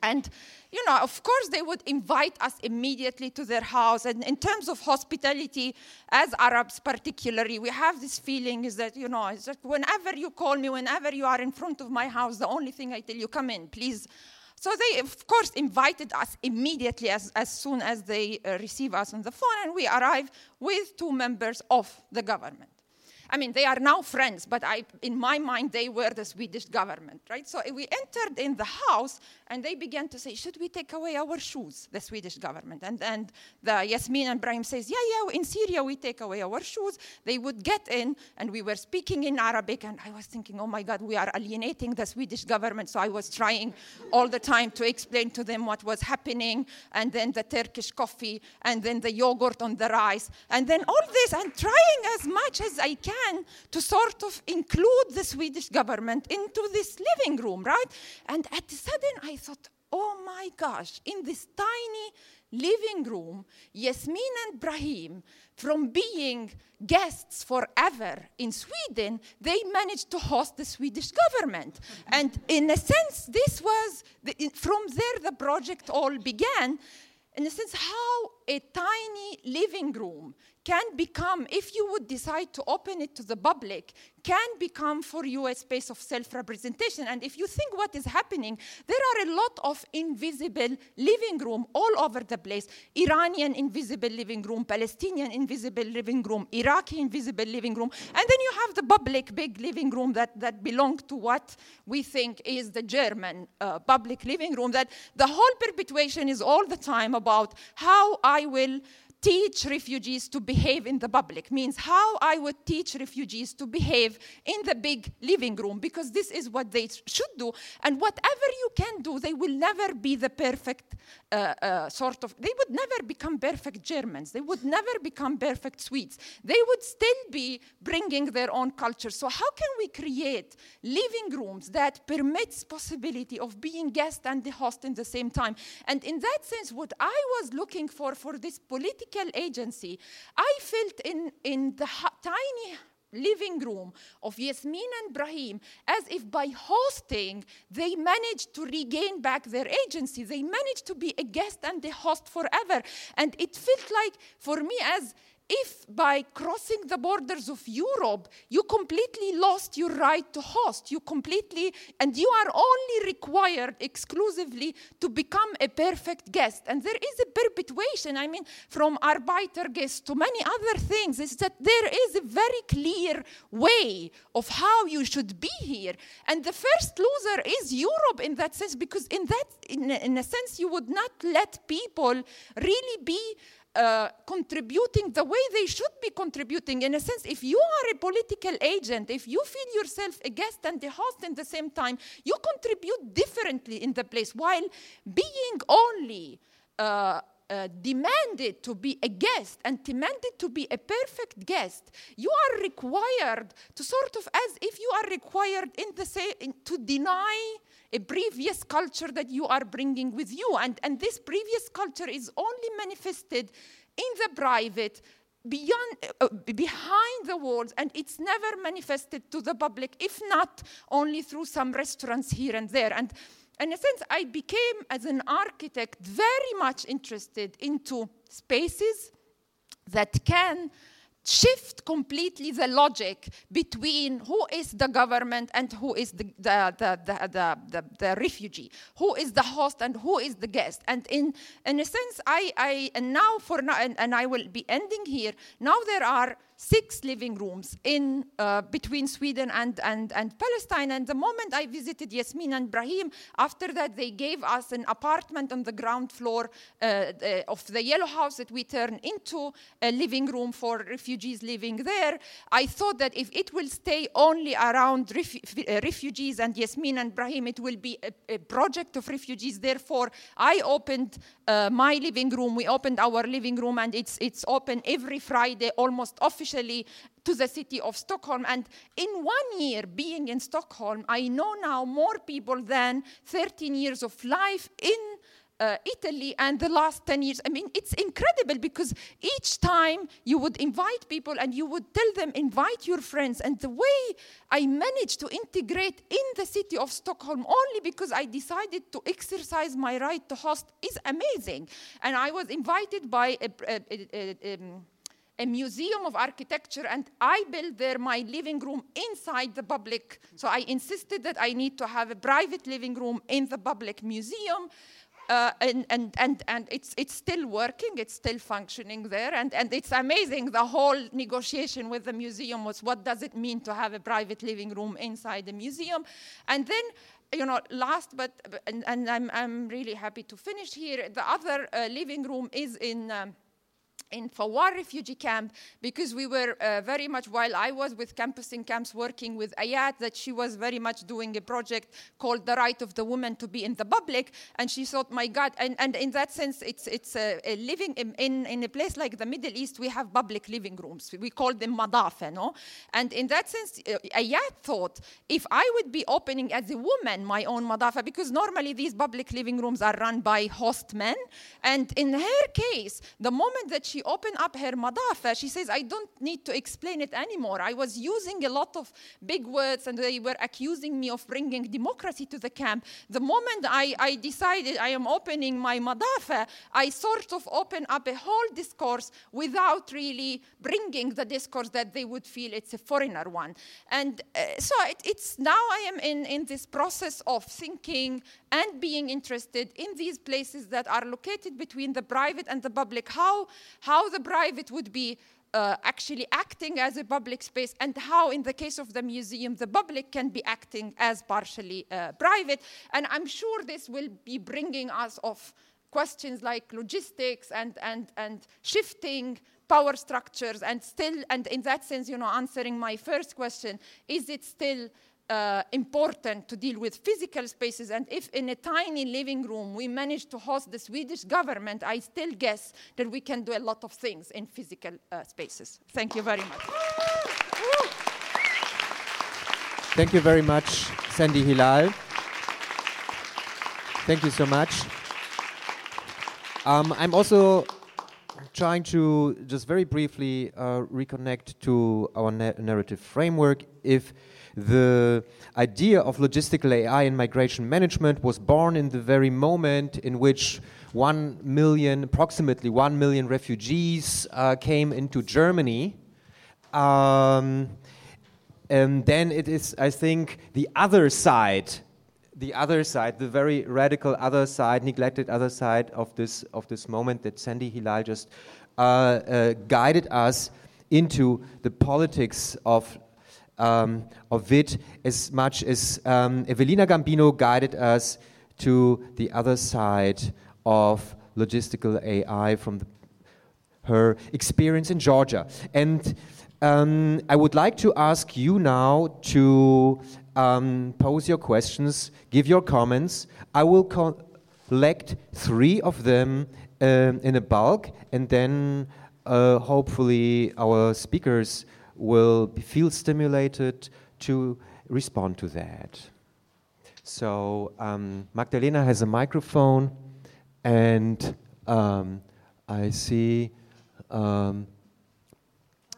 And, you know, of course, they would invite us immediately to their house. And in terms of hospitality, as Arabs particularly, we have this feeling is that, you know, is that whenever you call me, whenever you are in front of my house, the only thing I tell you, come in, please. So they, of course, invited us immediately as, as soon as they uh, receive us on the phone, and we arrive with two members of the government. I mean, they are now friends, but I, in my mind, they were the Swedish government, right? So we entered in the house, and they began to say, should we take away our shoes, the Swedish government? And, and the Yasmin and Brahim says, yeah, yeah, in Syria we take away our shoes. They would get in, and we were speaking in Arabic, and I was thinking, oh my God, we are alienating the Swedish government. So I was trying all the time to explain to them what was happening, and then the Turkish coffee, and then the yogurt on the rice, and then all this, and trying as much as I can to sort of include the Swedish government into this living room, right? And at the sudden, I thought, oh my gosh, in this tiny living room, Yasmin and Brahim, from being guests forever in Sweden, they managed to host the Swedish government. and in a sense, this was, the, from there the project all began. In a sense, how a tiny living room can become, if you would decide to open it to the public, can become for you a space of self representation. And if you think what is happening, there are a lot of invisible living room all over the place Iranian invisible living room, Palestinian invisible living room, Iraqi invisible living room. And then you have the public big living room that, that belong to what we think is the German uh, public living room, that the whole perpetuation is all the time about how I will teach refugees to behave in the public means how I would teach refugees to behave in the big living room because this is what they should do. And whatever you can do, they will never be the perfect uh, uh, sort of, they would never become perfect Germans. They would never become perfect Swedes. They would still be bringing their own culture. So how can we create living rooms that permits possibility of being guest and the host in the same time? And in that sense, what I was looking for for this political agency, I felt in, in the tiny living room of Yasmin and Brahim as if by hosting they managed to regain back their agency. They managed to be a guest and a host forever. And it felt like, for me, as if by crossing the borders of Europe, you completely lost your right to host, you completely, and you are only required exclusively to become a perfect guest. And there is a perpetuation, I mean, from Arbeiterguest to many other things, is that there is a very clear way of how you should be here. And the first loser is Europe in that sense, because in that, in, in a sense, you would not let people really be uh, contributing the way they should be contributing. In a sense, if you are a political agent, if you feel yourself a guest and a host in the same time, you contribute differently in the place while being only. Uh, uh, demanded to be a guest and demanded to be a perfect guest, you are required to sort of as if you are required in the say to deny a previous culture that you are bringing with you. And, and this previous culture is only manifested in the private, beyond, uh, behind the walls, and it's never manifested to the public, if not only through some restaurants here and there. And in a sense, I became, as an architect, very much interested into spaces that can shift completely the logic between who is the government and who is the, the, the, the, the, the, refugee, who is the host and who is the guest. And in, in a sense, I, I and now for now, and, and I will be ending here, now there are six living rooms in uh, between Sweden and, and, and Palestine. And the moment I visited Yasmin and Brahim, after that they gave us an apartment on the ground floor uh, of the yellow house that we turned into a living room for refugees living there. I thought that if it will stay only around uh, refugees and Yasmin and Brahim, it will be a, a project of refugees. Therefore, I opened uh, my living room. We opened our living room, and it's it's open every Friday, almost officially officially to the city of Stockholm. And in one year being in Stockholm, I know now more people than 13 years of life in uh, Italy and the last 10 years. I mean, it's incredible because each time you would invite people and you would tell them, invite your friends. And the way I managed to integrate in the city of Stockholm only because I decided to exercise my right to host is amazing. And I was invited by a, a, a, a um, museum of architecture and I built there my living room inside the public. So I insisted that I need to have a private living room in the public museum. Uh, and, and, and, and it's, it's still working, it's still functioning there. And, and it's amazing. The whole negotiation with the museum was what does it mean to have a private living room inside the museum? And then you know, last but, and, and I'm, I'm really happy to finish here, the other uh, living room is in, um, in Fawar refugee camp because we were uh, very much, while I was with Campus in Camps working with Ayat, that she was very much doing a project called The Right of the Woman to Be in the Public. And she thought, my God, and, and in that sense, it's, it's a, a living in, in, in, a place like the Middle East, we have public living rooms. We call them madafa, no? And in that sense, uh, Ayat thought, if I would be opening as a woman my own madafa, because normally these public living rooms are run by host men, and in her case, the moment that she she opened up her madafa, she says, I don't need to explain it anymore. I was using a lot of big words and they were accusing me of bringing democracy to the camp. The moment I, I decided I am opening my madafa, I sort of open up a whole discourse without really bringing the discourse that they would feel it's a foreigner one. And uh, so it, it's now I am in, in this process of thinking and being interested in these places that are located between the private and the public, how, how the private would be uh, actually acting as a public space, and how, in the case of the museum, the public can be acting as partially uh, private. And I'm sure this will be bringing us of questions like logistics and, and, and shifting power structures, and still, and in that sense, you know, answering my first question, is it still uh, important to deal with physical spaces. And if in a tiny living room we manage to host the Swedish government, I still guess that we can do a lot of things in physical uh, spaces. Thank you very much. Thank you very much, Sandi Hilal. Thank you so much. Um, I'm also trying to just very briefly uh, reconnect to our na narrative framework. If the idea of logistical AI in migration management was born in the very moment in which one million, approximately one million refugees uh, came into Germany. Um, and then it is, I think, the other side, the other side, the very radical other side, neglected other side of this of this moment that Sandi Hilal just uh, uh, guided us into the politics of um, of it as much as um, Evelina Gambino guided us to the other side of logistical AI from the, her experience in Georgia. And um, I would like to ask you now to um, pose your questions, give your comments. I will collect three of them um, in a bulk, and then uh, hopefully our speakers will feel stimulated to respond to that. So um, Magdalena has a microphone, and um, I see um,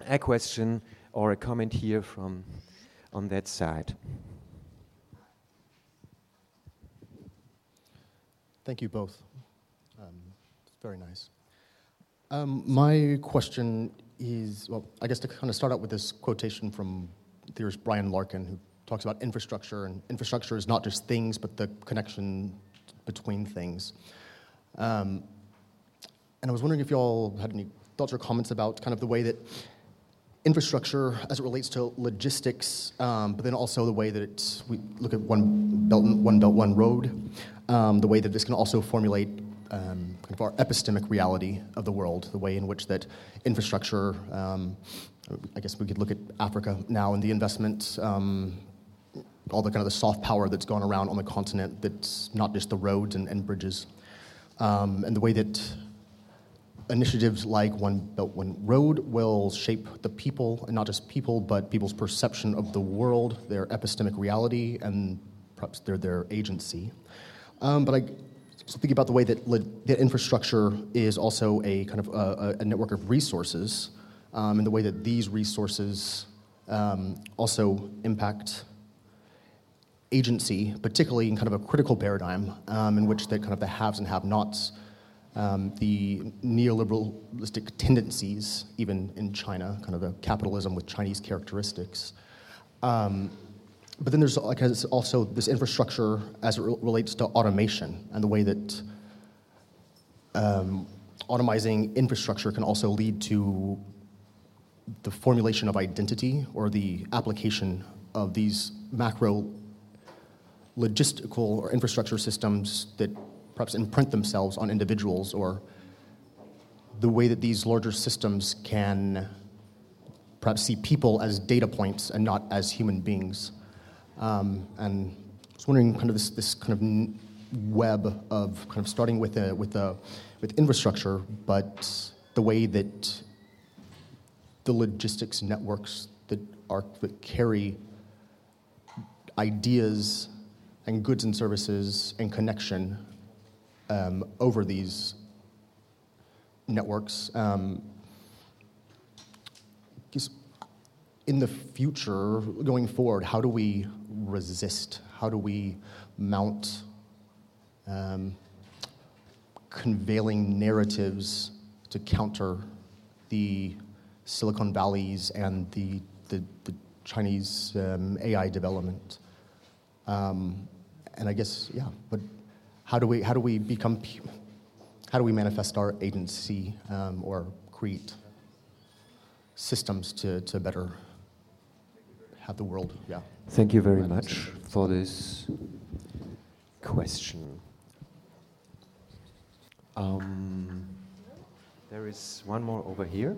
a question or a comment here from on that side. Thank you both. Um, it's very nice. Um, my question is, well, I guess to kind of start out with this quotation from theorist Brian Larkin, who talks about infrastructure, and infrastructure is not just things, but the connection between things. Um, and I was wondering if y'all had any thoughts or comments about kind of the way that infrastructure, as it relates to logistics, um, but then also the way that it's, we look at one belt, one belt, one road, um, the way that this can also formulate um, kind of our epistemic reality of the world, the way in which that infrastructure, um, I guess we could look at Africa now and the investment, um, all the kind of the soft power that's gone around on the continent that's not just the roads and, and bridges, um, and the way that initiatives like One Belt One Road will shape the people, and not just people, but people's perception of the world, their epistemic reality, and perhaps their, their agency. Um, but I so thinking about the way that, that infrastructure is also a kind of a, a network of resources, um, and the way that these resources um, also impact agency, particularly in kind of a critical paradigm um, in which the kind of the haves and have-nots, um, the neoliberalistic tendencies, even in China, kind of a capitalism with Chinese characteristics. Um, but then there's like also this infrastructure as it re- relates to automation and the way that um, automizing infrastructure can also lead to the formulation of identity or the application of these macro logistical or infrastructure systems that perhaps imprint themselves on individuals or the way that these larger systems can perhaps see people as data points and not as human beings. Um, and I was wondering, kind of this, this kind of web of kind of starting with a, with a, with infrastructure, but the way that the logistics networks that are that carry ideas and goods and services and connection um, over these networks. Um, in the future, going forward, how do we resist? How do we mount um, conveying narratives to counter the Silicon Valleys and the, the, the Chinese um, AI development? Um, and I guess, yeah, but how do we, how do we become, how do we manifest our agency um, or create systems to, to better have the world, yeah. Thank you very much for this question. Um, there is one more over here.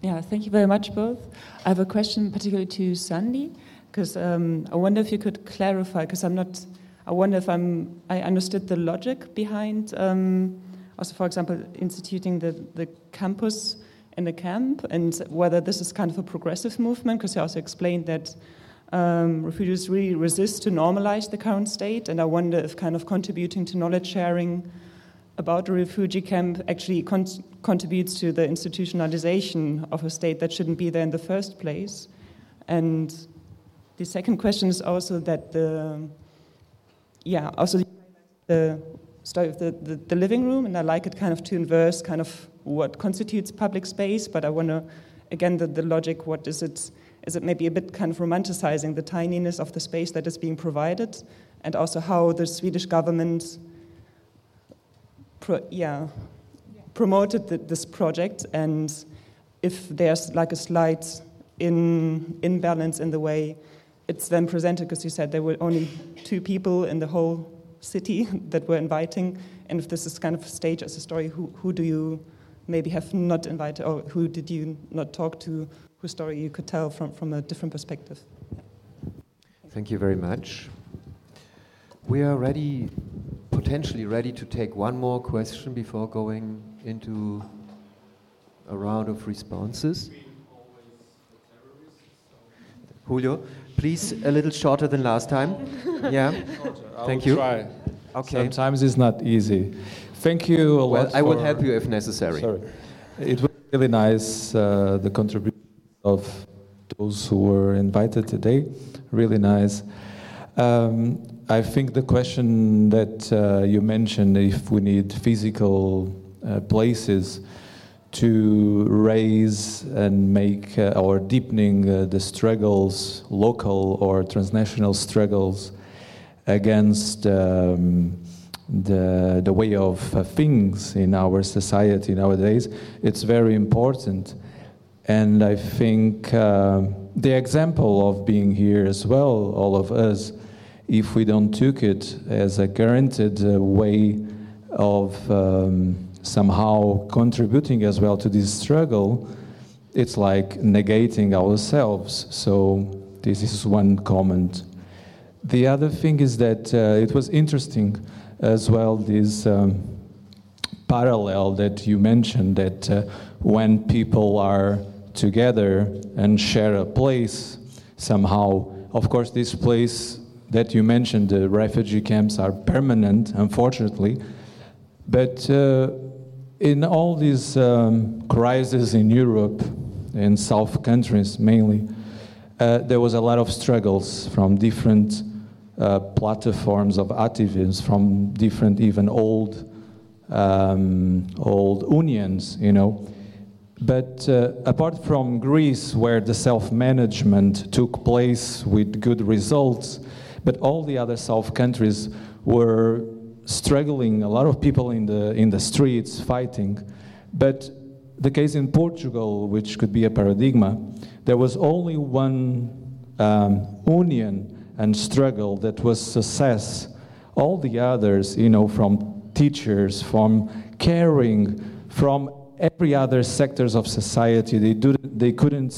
Yeah, thank you very much, both. I have a question particularly to Sandi, because um, I wonder if you could clarify, because I'm not, I wonder if I'm, I understood the logic behind, um, also, for example, instituting the, the campus in the camp, and whether this is kind of a progressive movement, because you also explained that um, refugees really resist to normalize the current state, and I wonder if kind of contributing to knowledge sharing about a refugee camp actually con- contributes to the institutionalization of a state that shouldn't be there in the first place. And the second question is also that the, yeah, also the story of the, the, the living room, and I like it kind of to inverse kind of what constitutes public space, but I want to, again, the, the logic, what is it? Is it maybe a bit kind of romanticizing the tininess of the space that is being provided, and also how the Swedish government pro, yeah, promoted the, this project, and if there's like a slight in imbalance in the way it's then presented, because you said there were only two people in the whole city that were inviting, and if this is kind of staged as a story, who, who do you maybe have not invited, or who did you not talk to, whose story you could tell from, from a different perspective? Thank you very much. We are ready potentially ready to take one more question before going into a round of responses. Julio, please a little shorter than last time. Yeah. Thank you. Try. Okay. Sometimes it's not easy. Thank you a well, lot. I will help you if necessary. Sorry. It was really nice uh, the contribution of those who were invited today. Really nice. Um, I think the question that uh, you mentioned, if we need physical uh, places to raise and make uh, or deepening uh, the struggles, local or transnational struggles against um, the, the way of uh, things in our society nowadays, it's very important. And I think uh, the example of being here as well, all of us, if we don't took it as a guaranteed uh, way of um, somehow contributing as well to this struggle, it's like negating ourselves. So this is one comment. The other thing is that uh, it was interesting as well this um, parallel that you mentioned that uh, when people are together and share a place, somehow of course, this place that you mentioned, the refugee camps are permanent, unfortunately. But uh, in all these um, crises in Europe, in South countries mainly, uh, there was a lot of struggles from different uh, platforms of activism, from different even old um, old unions, you know. But uh, apart from Greece, where the self-management took place with good results, but all the other South countries were struggling, a lot of people in the, in the streets fighting. But the case in Portugal, which could be a paradigm, there was only one um, union and struggle that was success. All the others, you know, from teachers, from caring, from every other sectors of society, they, do, they couldn't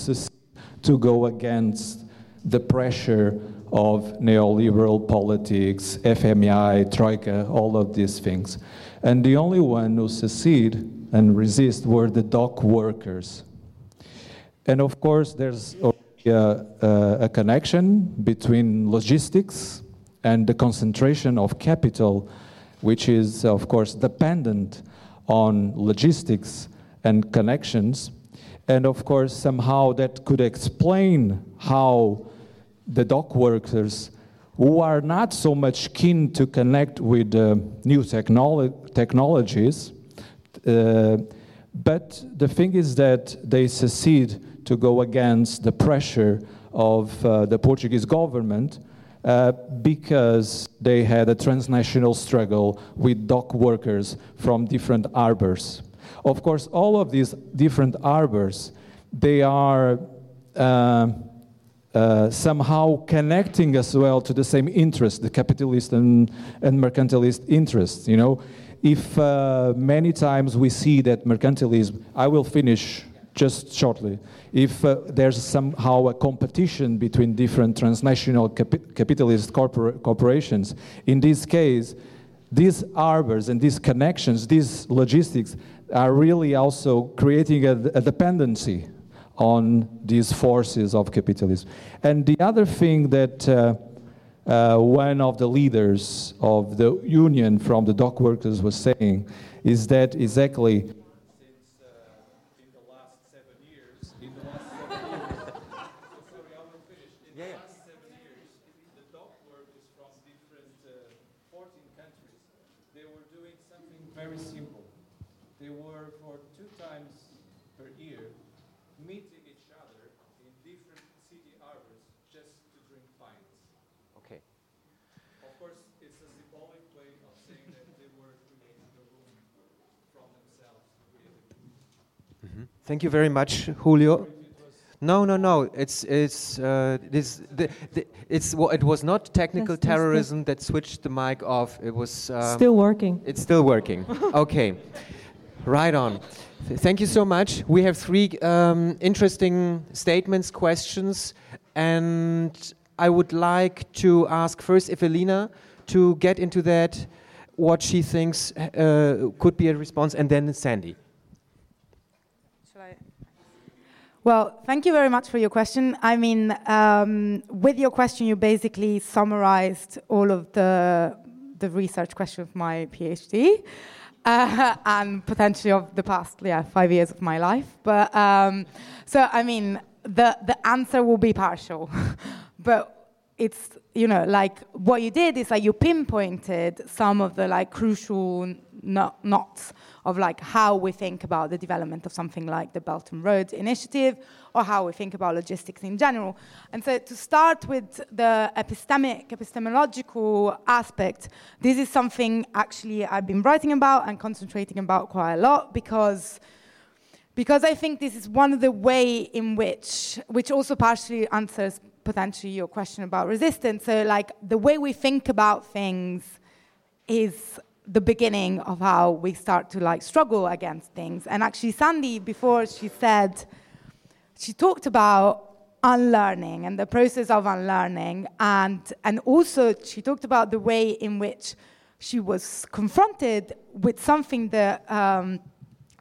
to go against the pressure of neoliberal politics, FMI, Troika, all of these things. And the only one who succeed and resist were the dock workers. And of course, there's a, a, connection between logistics and the concentration of capital, which is, of course, dependent on logistics and connections. And of course, somehow that could explain how the dock workers who are not so much keen to connect with uh, new technolo- technologies. Uh, but the thing is that they succeed to go against the pressure of uh, the Portuguese government uh, because they had a transnational struggle with dock workers from different harbors. Of course, all of these different harbors, they are uh, uh, somehow connecting as well to the same interest, the capitalist and, and mercantilist interests. You know, if uh, many times we see that mercantilism, I will finish just shortly. If uh, there's somehow a competition between different transnational cap- capitalist corpor- corporations, in this case, these harbors and these connections, these logistics, are really also creating a, a dependency on these forces of capitalism. And the other thing that uh, uh, one of the leaders of the union from the dock workers was saying is that exactly Thank you very much, Julio. No, no, no. It's it's uh, this the, the, it's well, it was not technical that's, terrorism that switched the mic off. It was um, still working. It's still working. okay, right on. Thank you so much. We have three um, interesting statements, questions, and I would like to ask first if Elena to get into that, what she thinks uh, could be a response, and then Sandi. Well, thank you very much for your question. I mean, um, with your question, you basically summarized all of the, the research question of my PhD uh, and potentially of the past, yeah, five years of my life. But um, so, I mean, the, the answer will be partial. but it's, you know, like what you did is like you pinpointed some of the like crucial knots of like how we think about the development of something like the Belt and Road Initiative or how we think about logistics in general. And so to start with the epistemic, epistemological aspect, this is something actually I've been writing about and concentrating about quite a lot because because I think this is one of the way in which, which also partially answers potentially your question about resistance. So like the way we think about things is the beginning of how we start to like struggle against things. And actually, Sandi, before she said, she talked about unlearning and the process of unlearning, and and also she talked about the way in which she was confronted with something that. Um,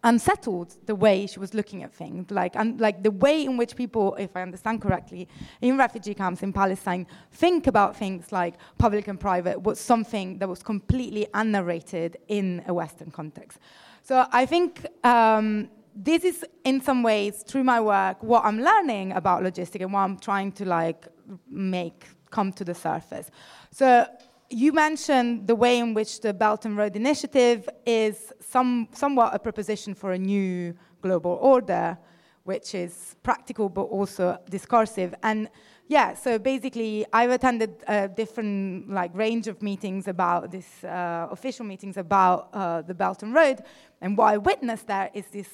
unsettled the way she was looking at things, like, and, like the way in which people, if I understand correctly, in refugee camps in Palestine think about things like public and private was something that was completely unnarrated in a Western context. So I think um, this is, in some ways, through my work, what I'm learning about logistics and what I'm trying to like make come to the surface. So you mentioned the way in which the Belt and Road Initiative is some, somewhat a proposition for a new global order, which is practical but also discursive. And yeah, so basically, I've attended a different like range of meetings about this, uh, official meetings about uh, the Belt and Road, and what I witnessed there is this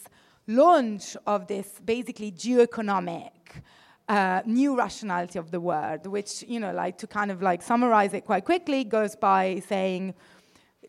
launch of this basically geoeconomic uh, new rationality of the word, which, you know, like to kind of like summarize it quite quickly, goes by saying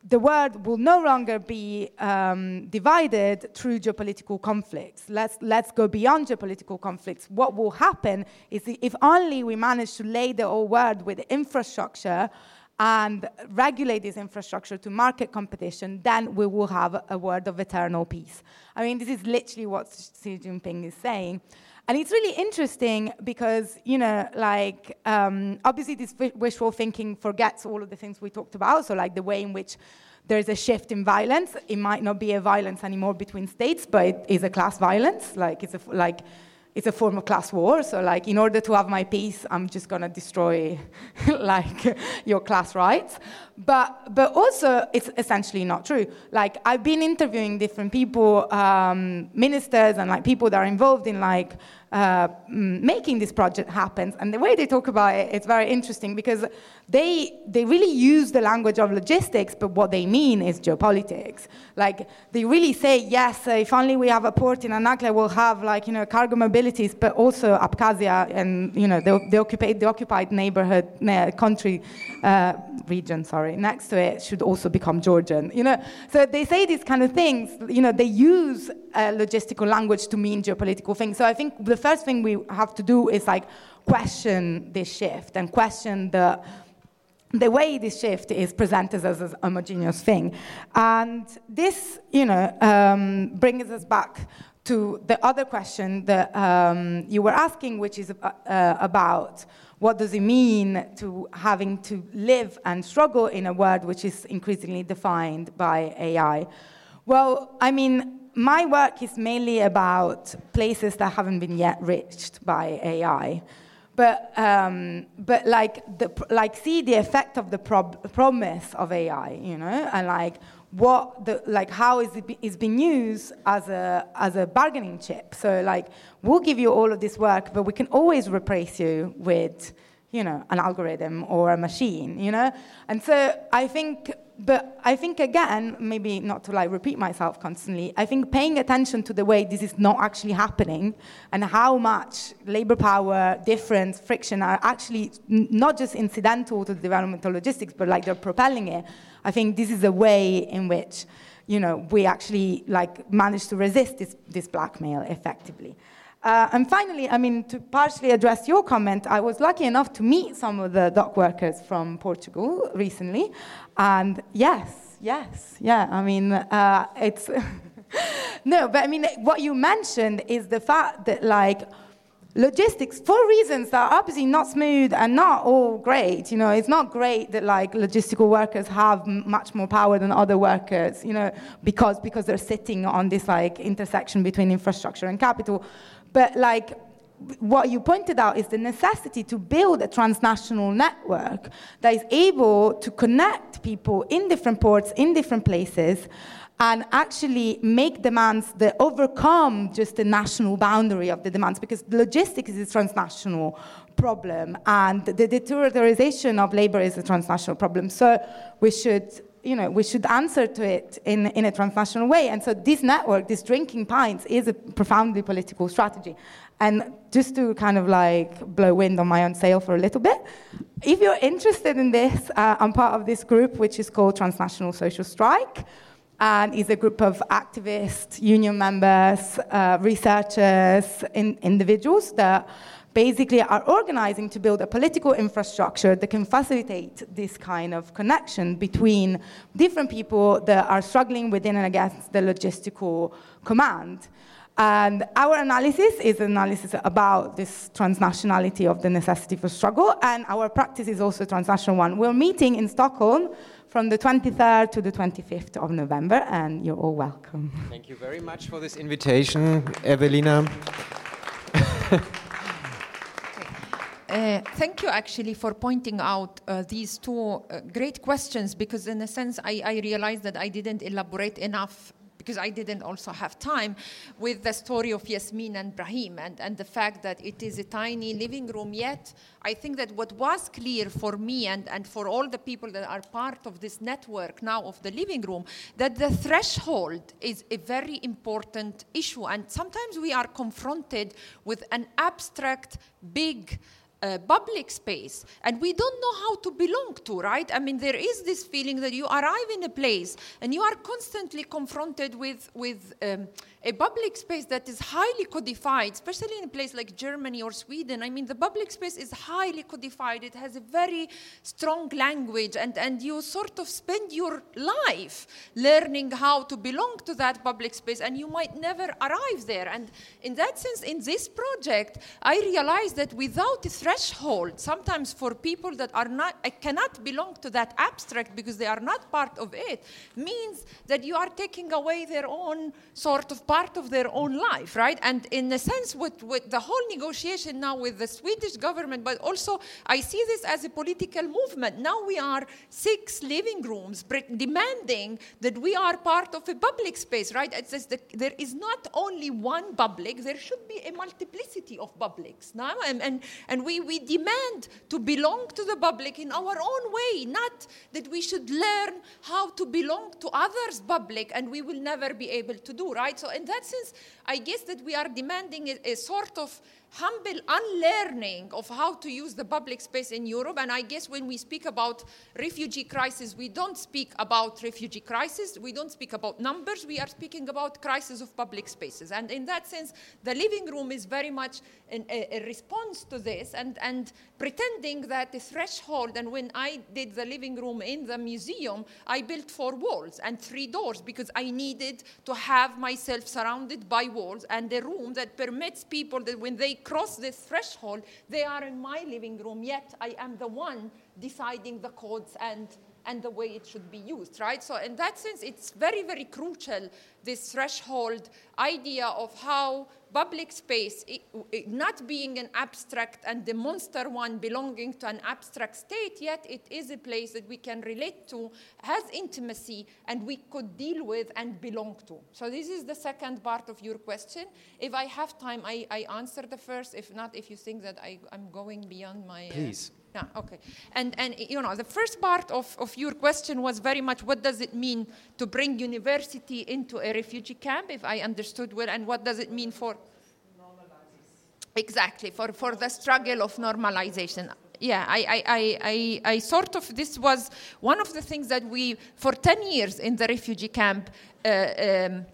the world will no longer be um, divided through geopolitical conflicts. Let's, let's go beyond geopolitical conflicts. What will happen is if only we manage to lay the whole world with infrastructure and regulate this infrastructure to market competition, then we will have a world of eternal peace. I mean, this is literally what Xi Jinping is saying. And it's really interesting because, you know, like, um, obviously this wishful thinking forgets all of the things we talked about. So, like, the way in which there's a shift in violence. It might not be a violence anymore between states, but it is a class violence. Like, it's a, like, it's a form of class war. So, like, in order to have my peace, I'm just gonna destroy, like, your class rights. But, but also, it's essentially not true. Like, I've been interviewing different people, um, ministers, and like people that are involved in like uh, making this project happen. And the way they talk about it, it's very interesting because they, they really use the language of logistics, but what they mean is geopolitics. Like, they really say, yes, uh, if only we have a port in Anaklia, we'll have, like, you know, cargo mobilities, but also Abkhazia and, you know, the, the, occupied, the occupied neighborhood, uh, country, uh, region, sorry, next to it should also become Georgian, you know. So they say these kind of things, you know, they use logistical language to mean geopolitical things. So I think the first thing we have to do is, like, question this shift and question the the way this shift is presented as a homogeneous thing. And this, you know, um, brings us back to the other question that um, you were asking, which is uh, uh, about what does it mean to having to live and struggle in a world which is increasingly defined by AI. Well, I mean, my work is mainly about places that haven't been yet reached by AI but um, but like the like see the effect of the prob- promise of AI, you know, and like what the like how is it be, is being used as a as a bargaining chip. So like we'll give you all of this work, but we can always replace you with you know an algorithm or a machine, you know. And so I think but I think again, maybe not to like repeat myself constantly, I think paying attention to the way this is not actually happening and how much labor power, difference, friction are actually not just incidental to the development of logistics, but like they're propelling it. I think this is a way in which, you know, we actually like manage to resist this, this blackmail effectively. Uh, and finally, I mean, to partially address your comment, I was lucky enough to meet some of the dock workers from Portugal recently. And yes, yes, yeah, I mean, uh, it's. no, but I mean, what you mentioned is the fact that, like, logistics, for reasons that are obviously not smooth and not all great, you know, it's not great that, like, logistical workers have much more power than other workers, you know, because, because they're sitting on this, like, intersection between infrastructure and capital. But like what you pointed out is the necessity to build a transnational network that is able to connect people in different ports, in different places, and actually make demands that overcome just the national boundary of the demands because logistics is a transnational problem and the deterioration of labor is a transnational problem. So we should you know, we should answer to it in, in a transnational way. And so this network, this drinking pints, is a profoundly political strategy. And just to kind of like blow wind on my own sail for a little bit, if you're interested in this, uh, I'm part of this group which is called Transnational Social Strike. And is a group of activists, union members, uh, researchers, in, individuals that basically are organizing to build a political infrastructure that can facilitate this kind of connection between different people that are struggling within and against the logistical command. And our analysis is analysis about this transnationality of the necessity for struggle, and our practice is also a transnational one. We're meeting in Stockholm from the 23rd to the 25th of November, and you're all welcome. Thank you very much for this invitation, Evelina. Uh, thank you actually for pointing out uh, these two uh, great questions because in a sense I, I realized that I didn't elaborate enough because I didn't also have time with the story of Yasmin and Brahim and, and the fact that it is a tiny living room. Yet, I think that what was clear for me and, and for all the people that are part of this network now of the living room, that the threshold is a very important issue. And sometimes we are confronted with an abstract, big, uh, public space and we don't know how to belong to right i mean there is this feeling that you arrive in a place and you are constantly confronted with with um, a public space that is highly codified, especially in a place like Germany or Sweden. I mean, the public space is highly codified. It has a very strong language, and, and you sort of spend your life learning how to belong to that public space, and you might never arrive there. And in that sense, in this project, I realized that without a threshold, sometimes for people that are not, I cannot belong to that abstract because they are not part of it, means that you are taking away their own sort of part of their own life, right? And in a sense, with, with the whole negotiation now with the Swedish government, but also I see this as a political movement. Now we are six living rooms demanding that we are part of a public space, right? The, there is not only one public, there should be a multiplicity of publics now. And, and, and we, we demand to belong to the public in our own way, not that we should learn how to belong to others' public and we will never be able to do, right? So in that sense, I guess that we are demanding a, a sort of humble unlearning of how to use the public space in Europe. And I guess when we speak about refugee crisis, we don't speak about refugee crisis, we don't speak about numbers, we are speaking about crisis of public spaces. And in that sense, the living room is very much an, a, a, response to this and, and pretending that the threshold, and when I did the living room in the museum, I built four walls and three doors because I needed to have myself surrounded by walls and a room that permits people that when they cross this threshold, they are in my living room, yet I am the one deciding the codes and, and the way it should be used, right? So, in that sense, it's very, very crucial this threshold idea of how public space, it, it not being an abstract and the monster one belonging to an abstract state, yet it is a place that we can relate to, has intimacy, and we could deal with and belong to. So this is the second part of your question. If I have time, I, I answer the first. If not, if you think that I, am going beyond my... Uh, Please. Uh, yeah, okay. And, and you know, the first part of, of your question was very much what does it mean to bring university into a refugee camp, if I understood well, and what does it mean for. Exactly, for, for the struggle of normalization. Yeah, I, I, I, I, sort of, this was one of the things that we, for 10 years in the refugee camp, uh, um,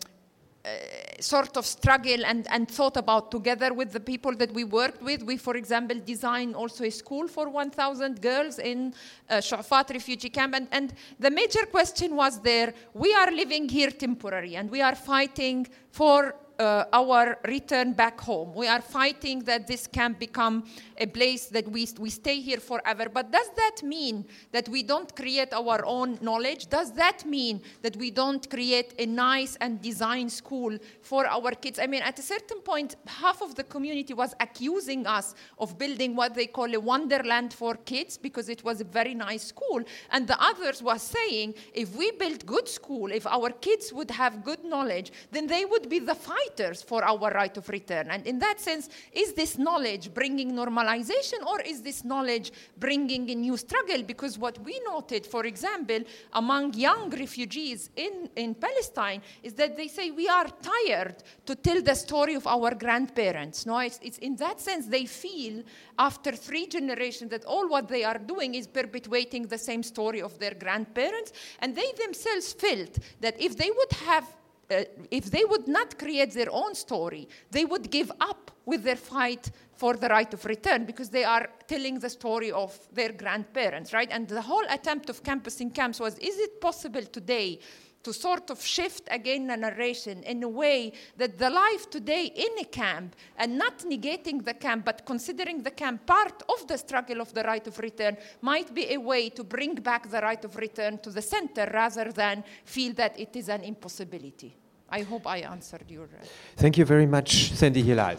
sort of struggle and, and thought about together with the people that we worked with. We, for example, designed also a school for 1,000 girls in uh, Shafat refugee camp. And, and the major question was there, we are living here temporary and we are fighting for uh, our return back home. We are fighting that this camp become a place that we, we stay here forever. But does that mean that we don't create our own knowledge? Does that mean that we don't create a nice and designed school for our kids? I mean, at a certain point, half of the community was accusing us of building what they call a wonderland for kids because it was a very nice school. And the others was saying, if we build good school, if our kids would have good knowledge, then they would be the fighters for our right of return. And in that sense, is this knowledge bringing normalization or is this knowledge bringing a new struggle? Because what we noted, for example, among young refugees in, in Palestine is that they say we are tired to tell the story of our grandparents. No, it's, it's in that sense they feel after three generations that all what they are doing is perpetuating the same story of their grandparents. And they themselves felt that if they would have uh, if they would not create their own story, they would give up with their fight for the right of return because they are telling the story of their grandparents, right? And the whole attempt of campus in camps was is it possible today to sort of shift again the narration in a way that the life today in a camp and not negating the camp but considering the camp part of the struggle of the right of return might be a way to bring back the right of return to the center rather than feel that it is an impossibility. I hope I answered your. Uh, Thank you very much, Sandi Hilal.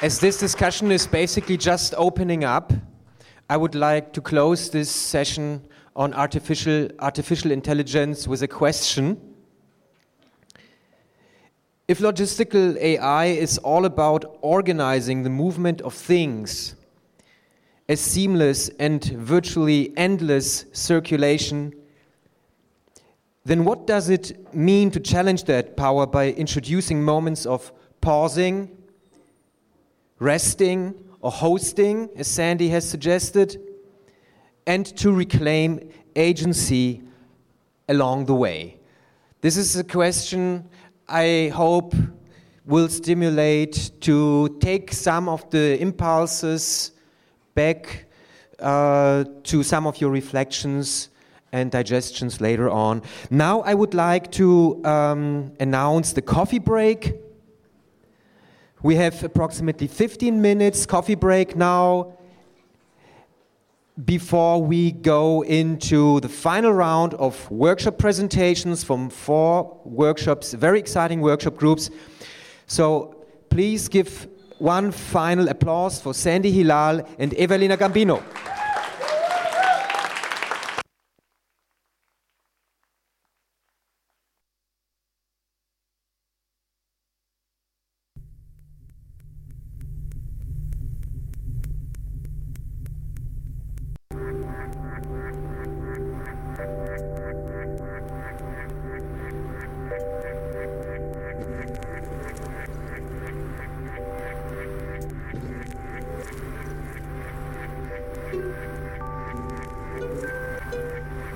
As this discussion is basically just opening up, I would like to close this session on artificial, artificial intelligence with a question. If logistical AI is all about organizing the movement of things, a seamless and virtually endless circulation, then what does it mean to challenge that power by introducing moments of pausing, resting, or hosting, as Sandi has suggested, and to reclaim agency along the way? This is a question I hope will stimulate to take some of the impulses back uh, to some of your reflections and digestions later on. Now, I would like to um, announce the coffee break. We have approximately 15 minutes coffee break now before we go into the final round of workshop presentations from four workshops, very exciting workshop groups. So please give one final applause for Sandi Hilal and Evelina Gambino.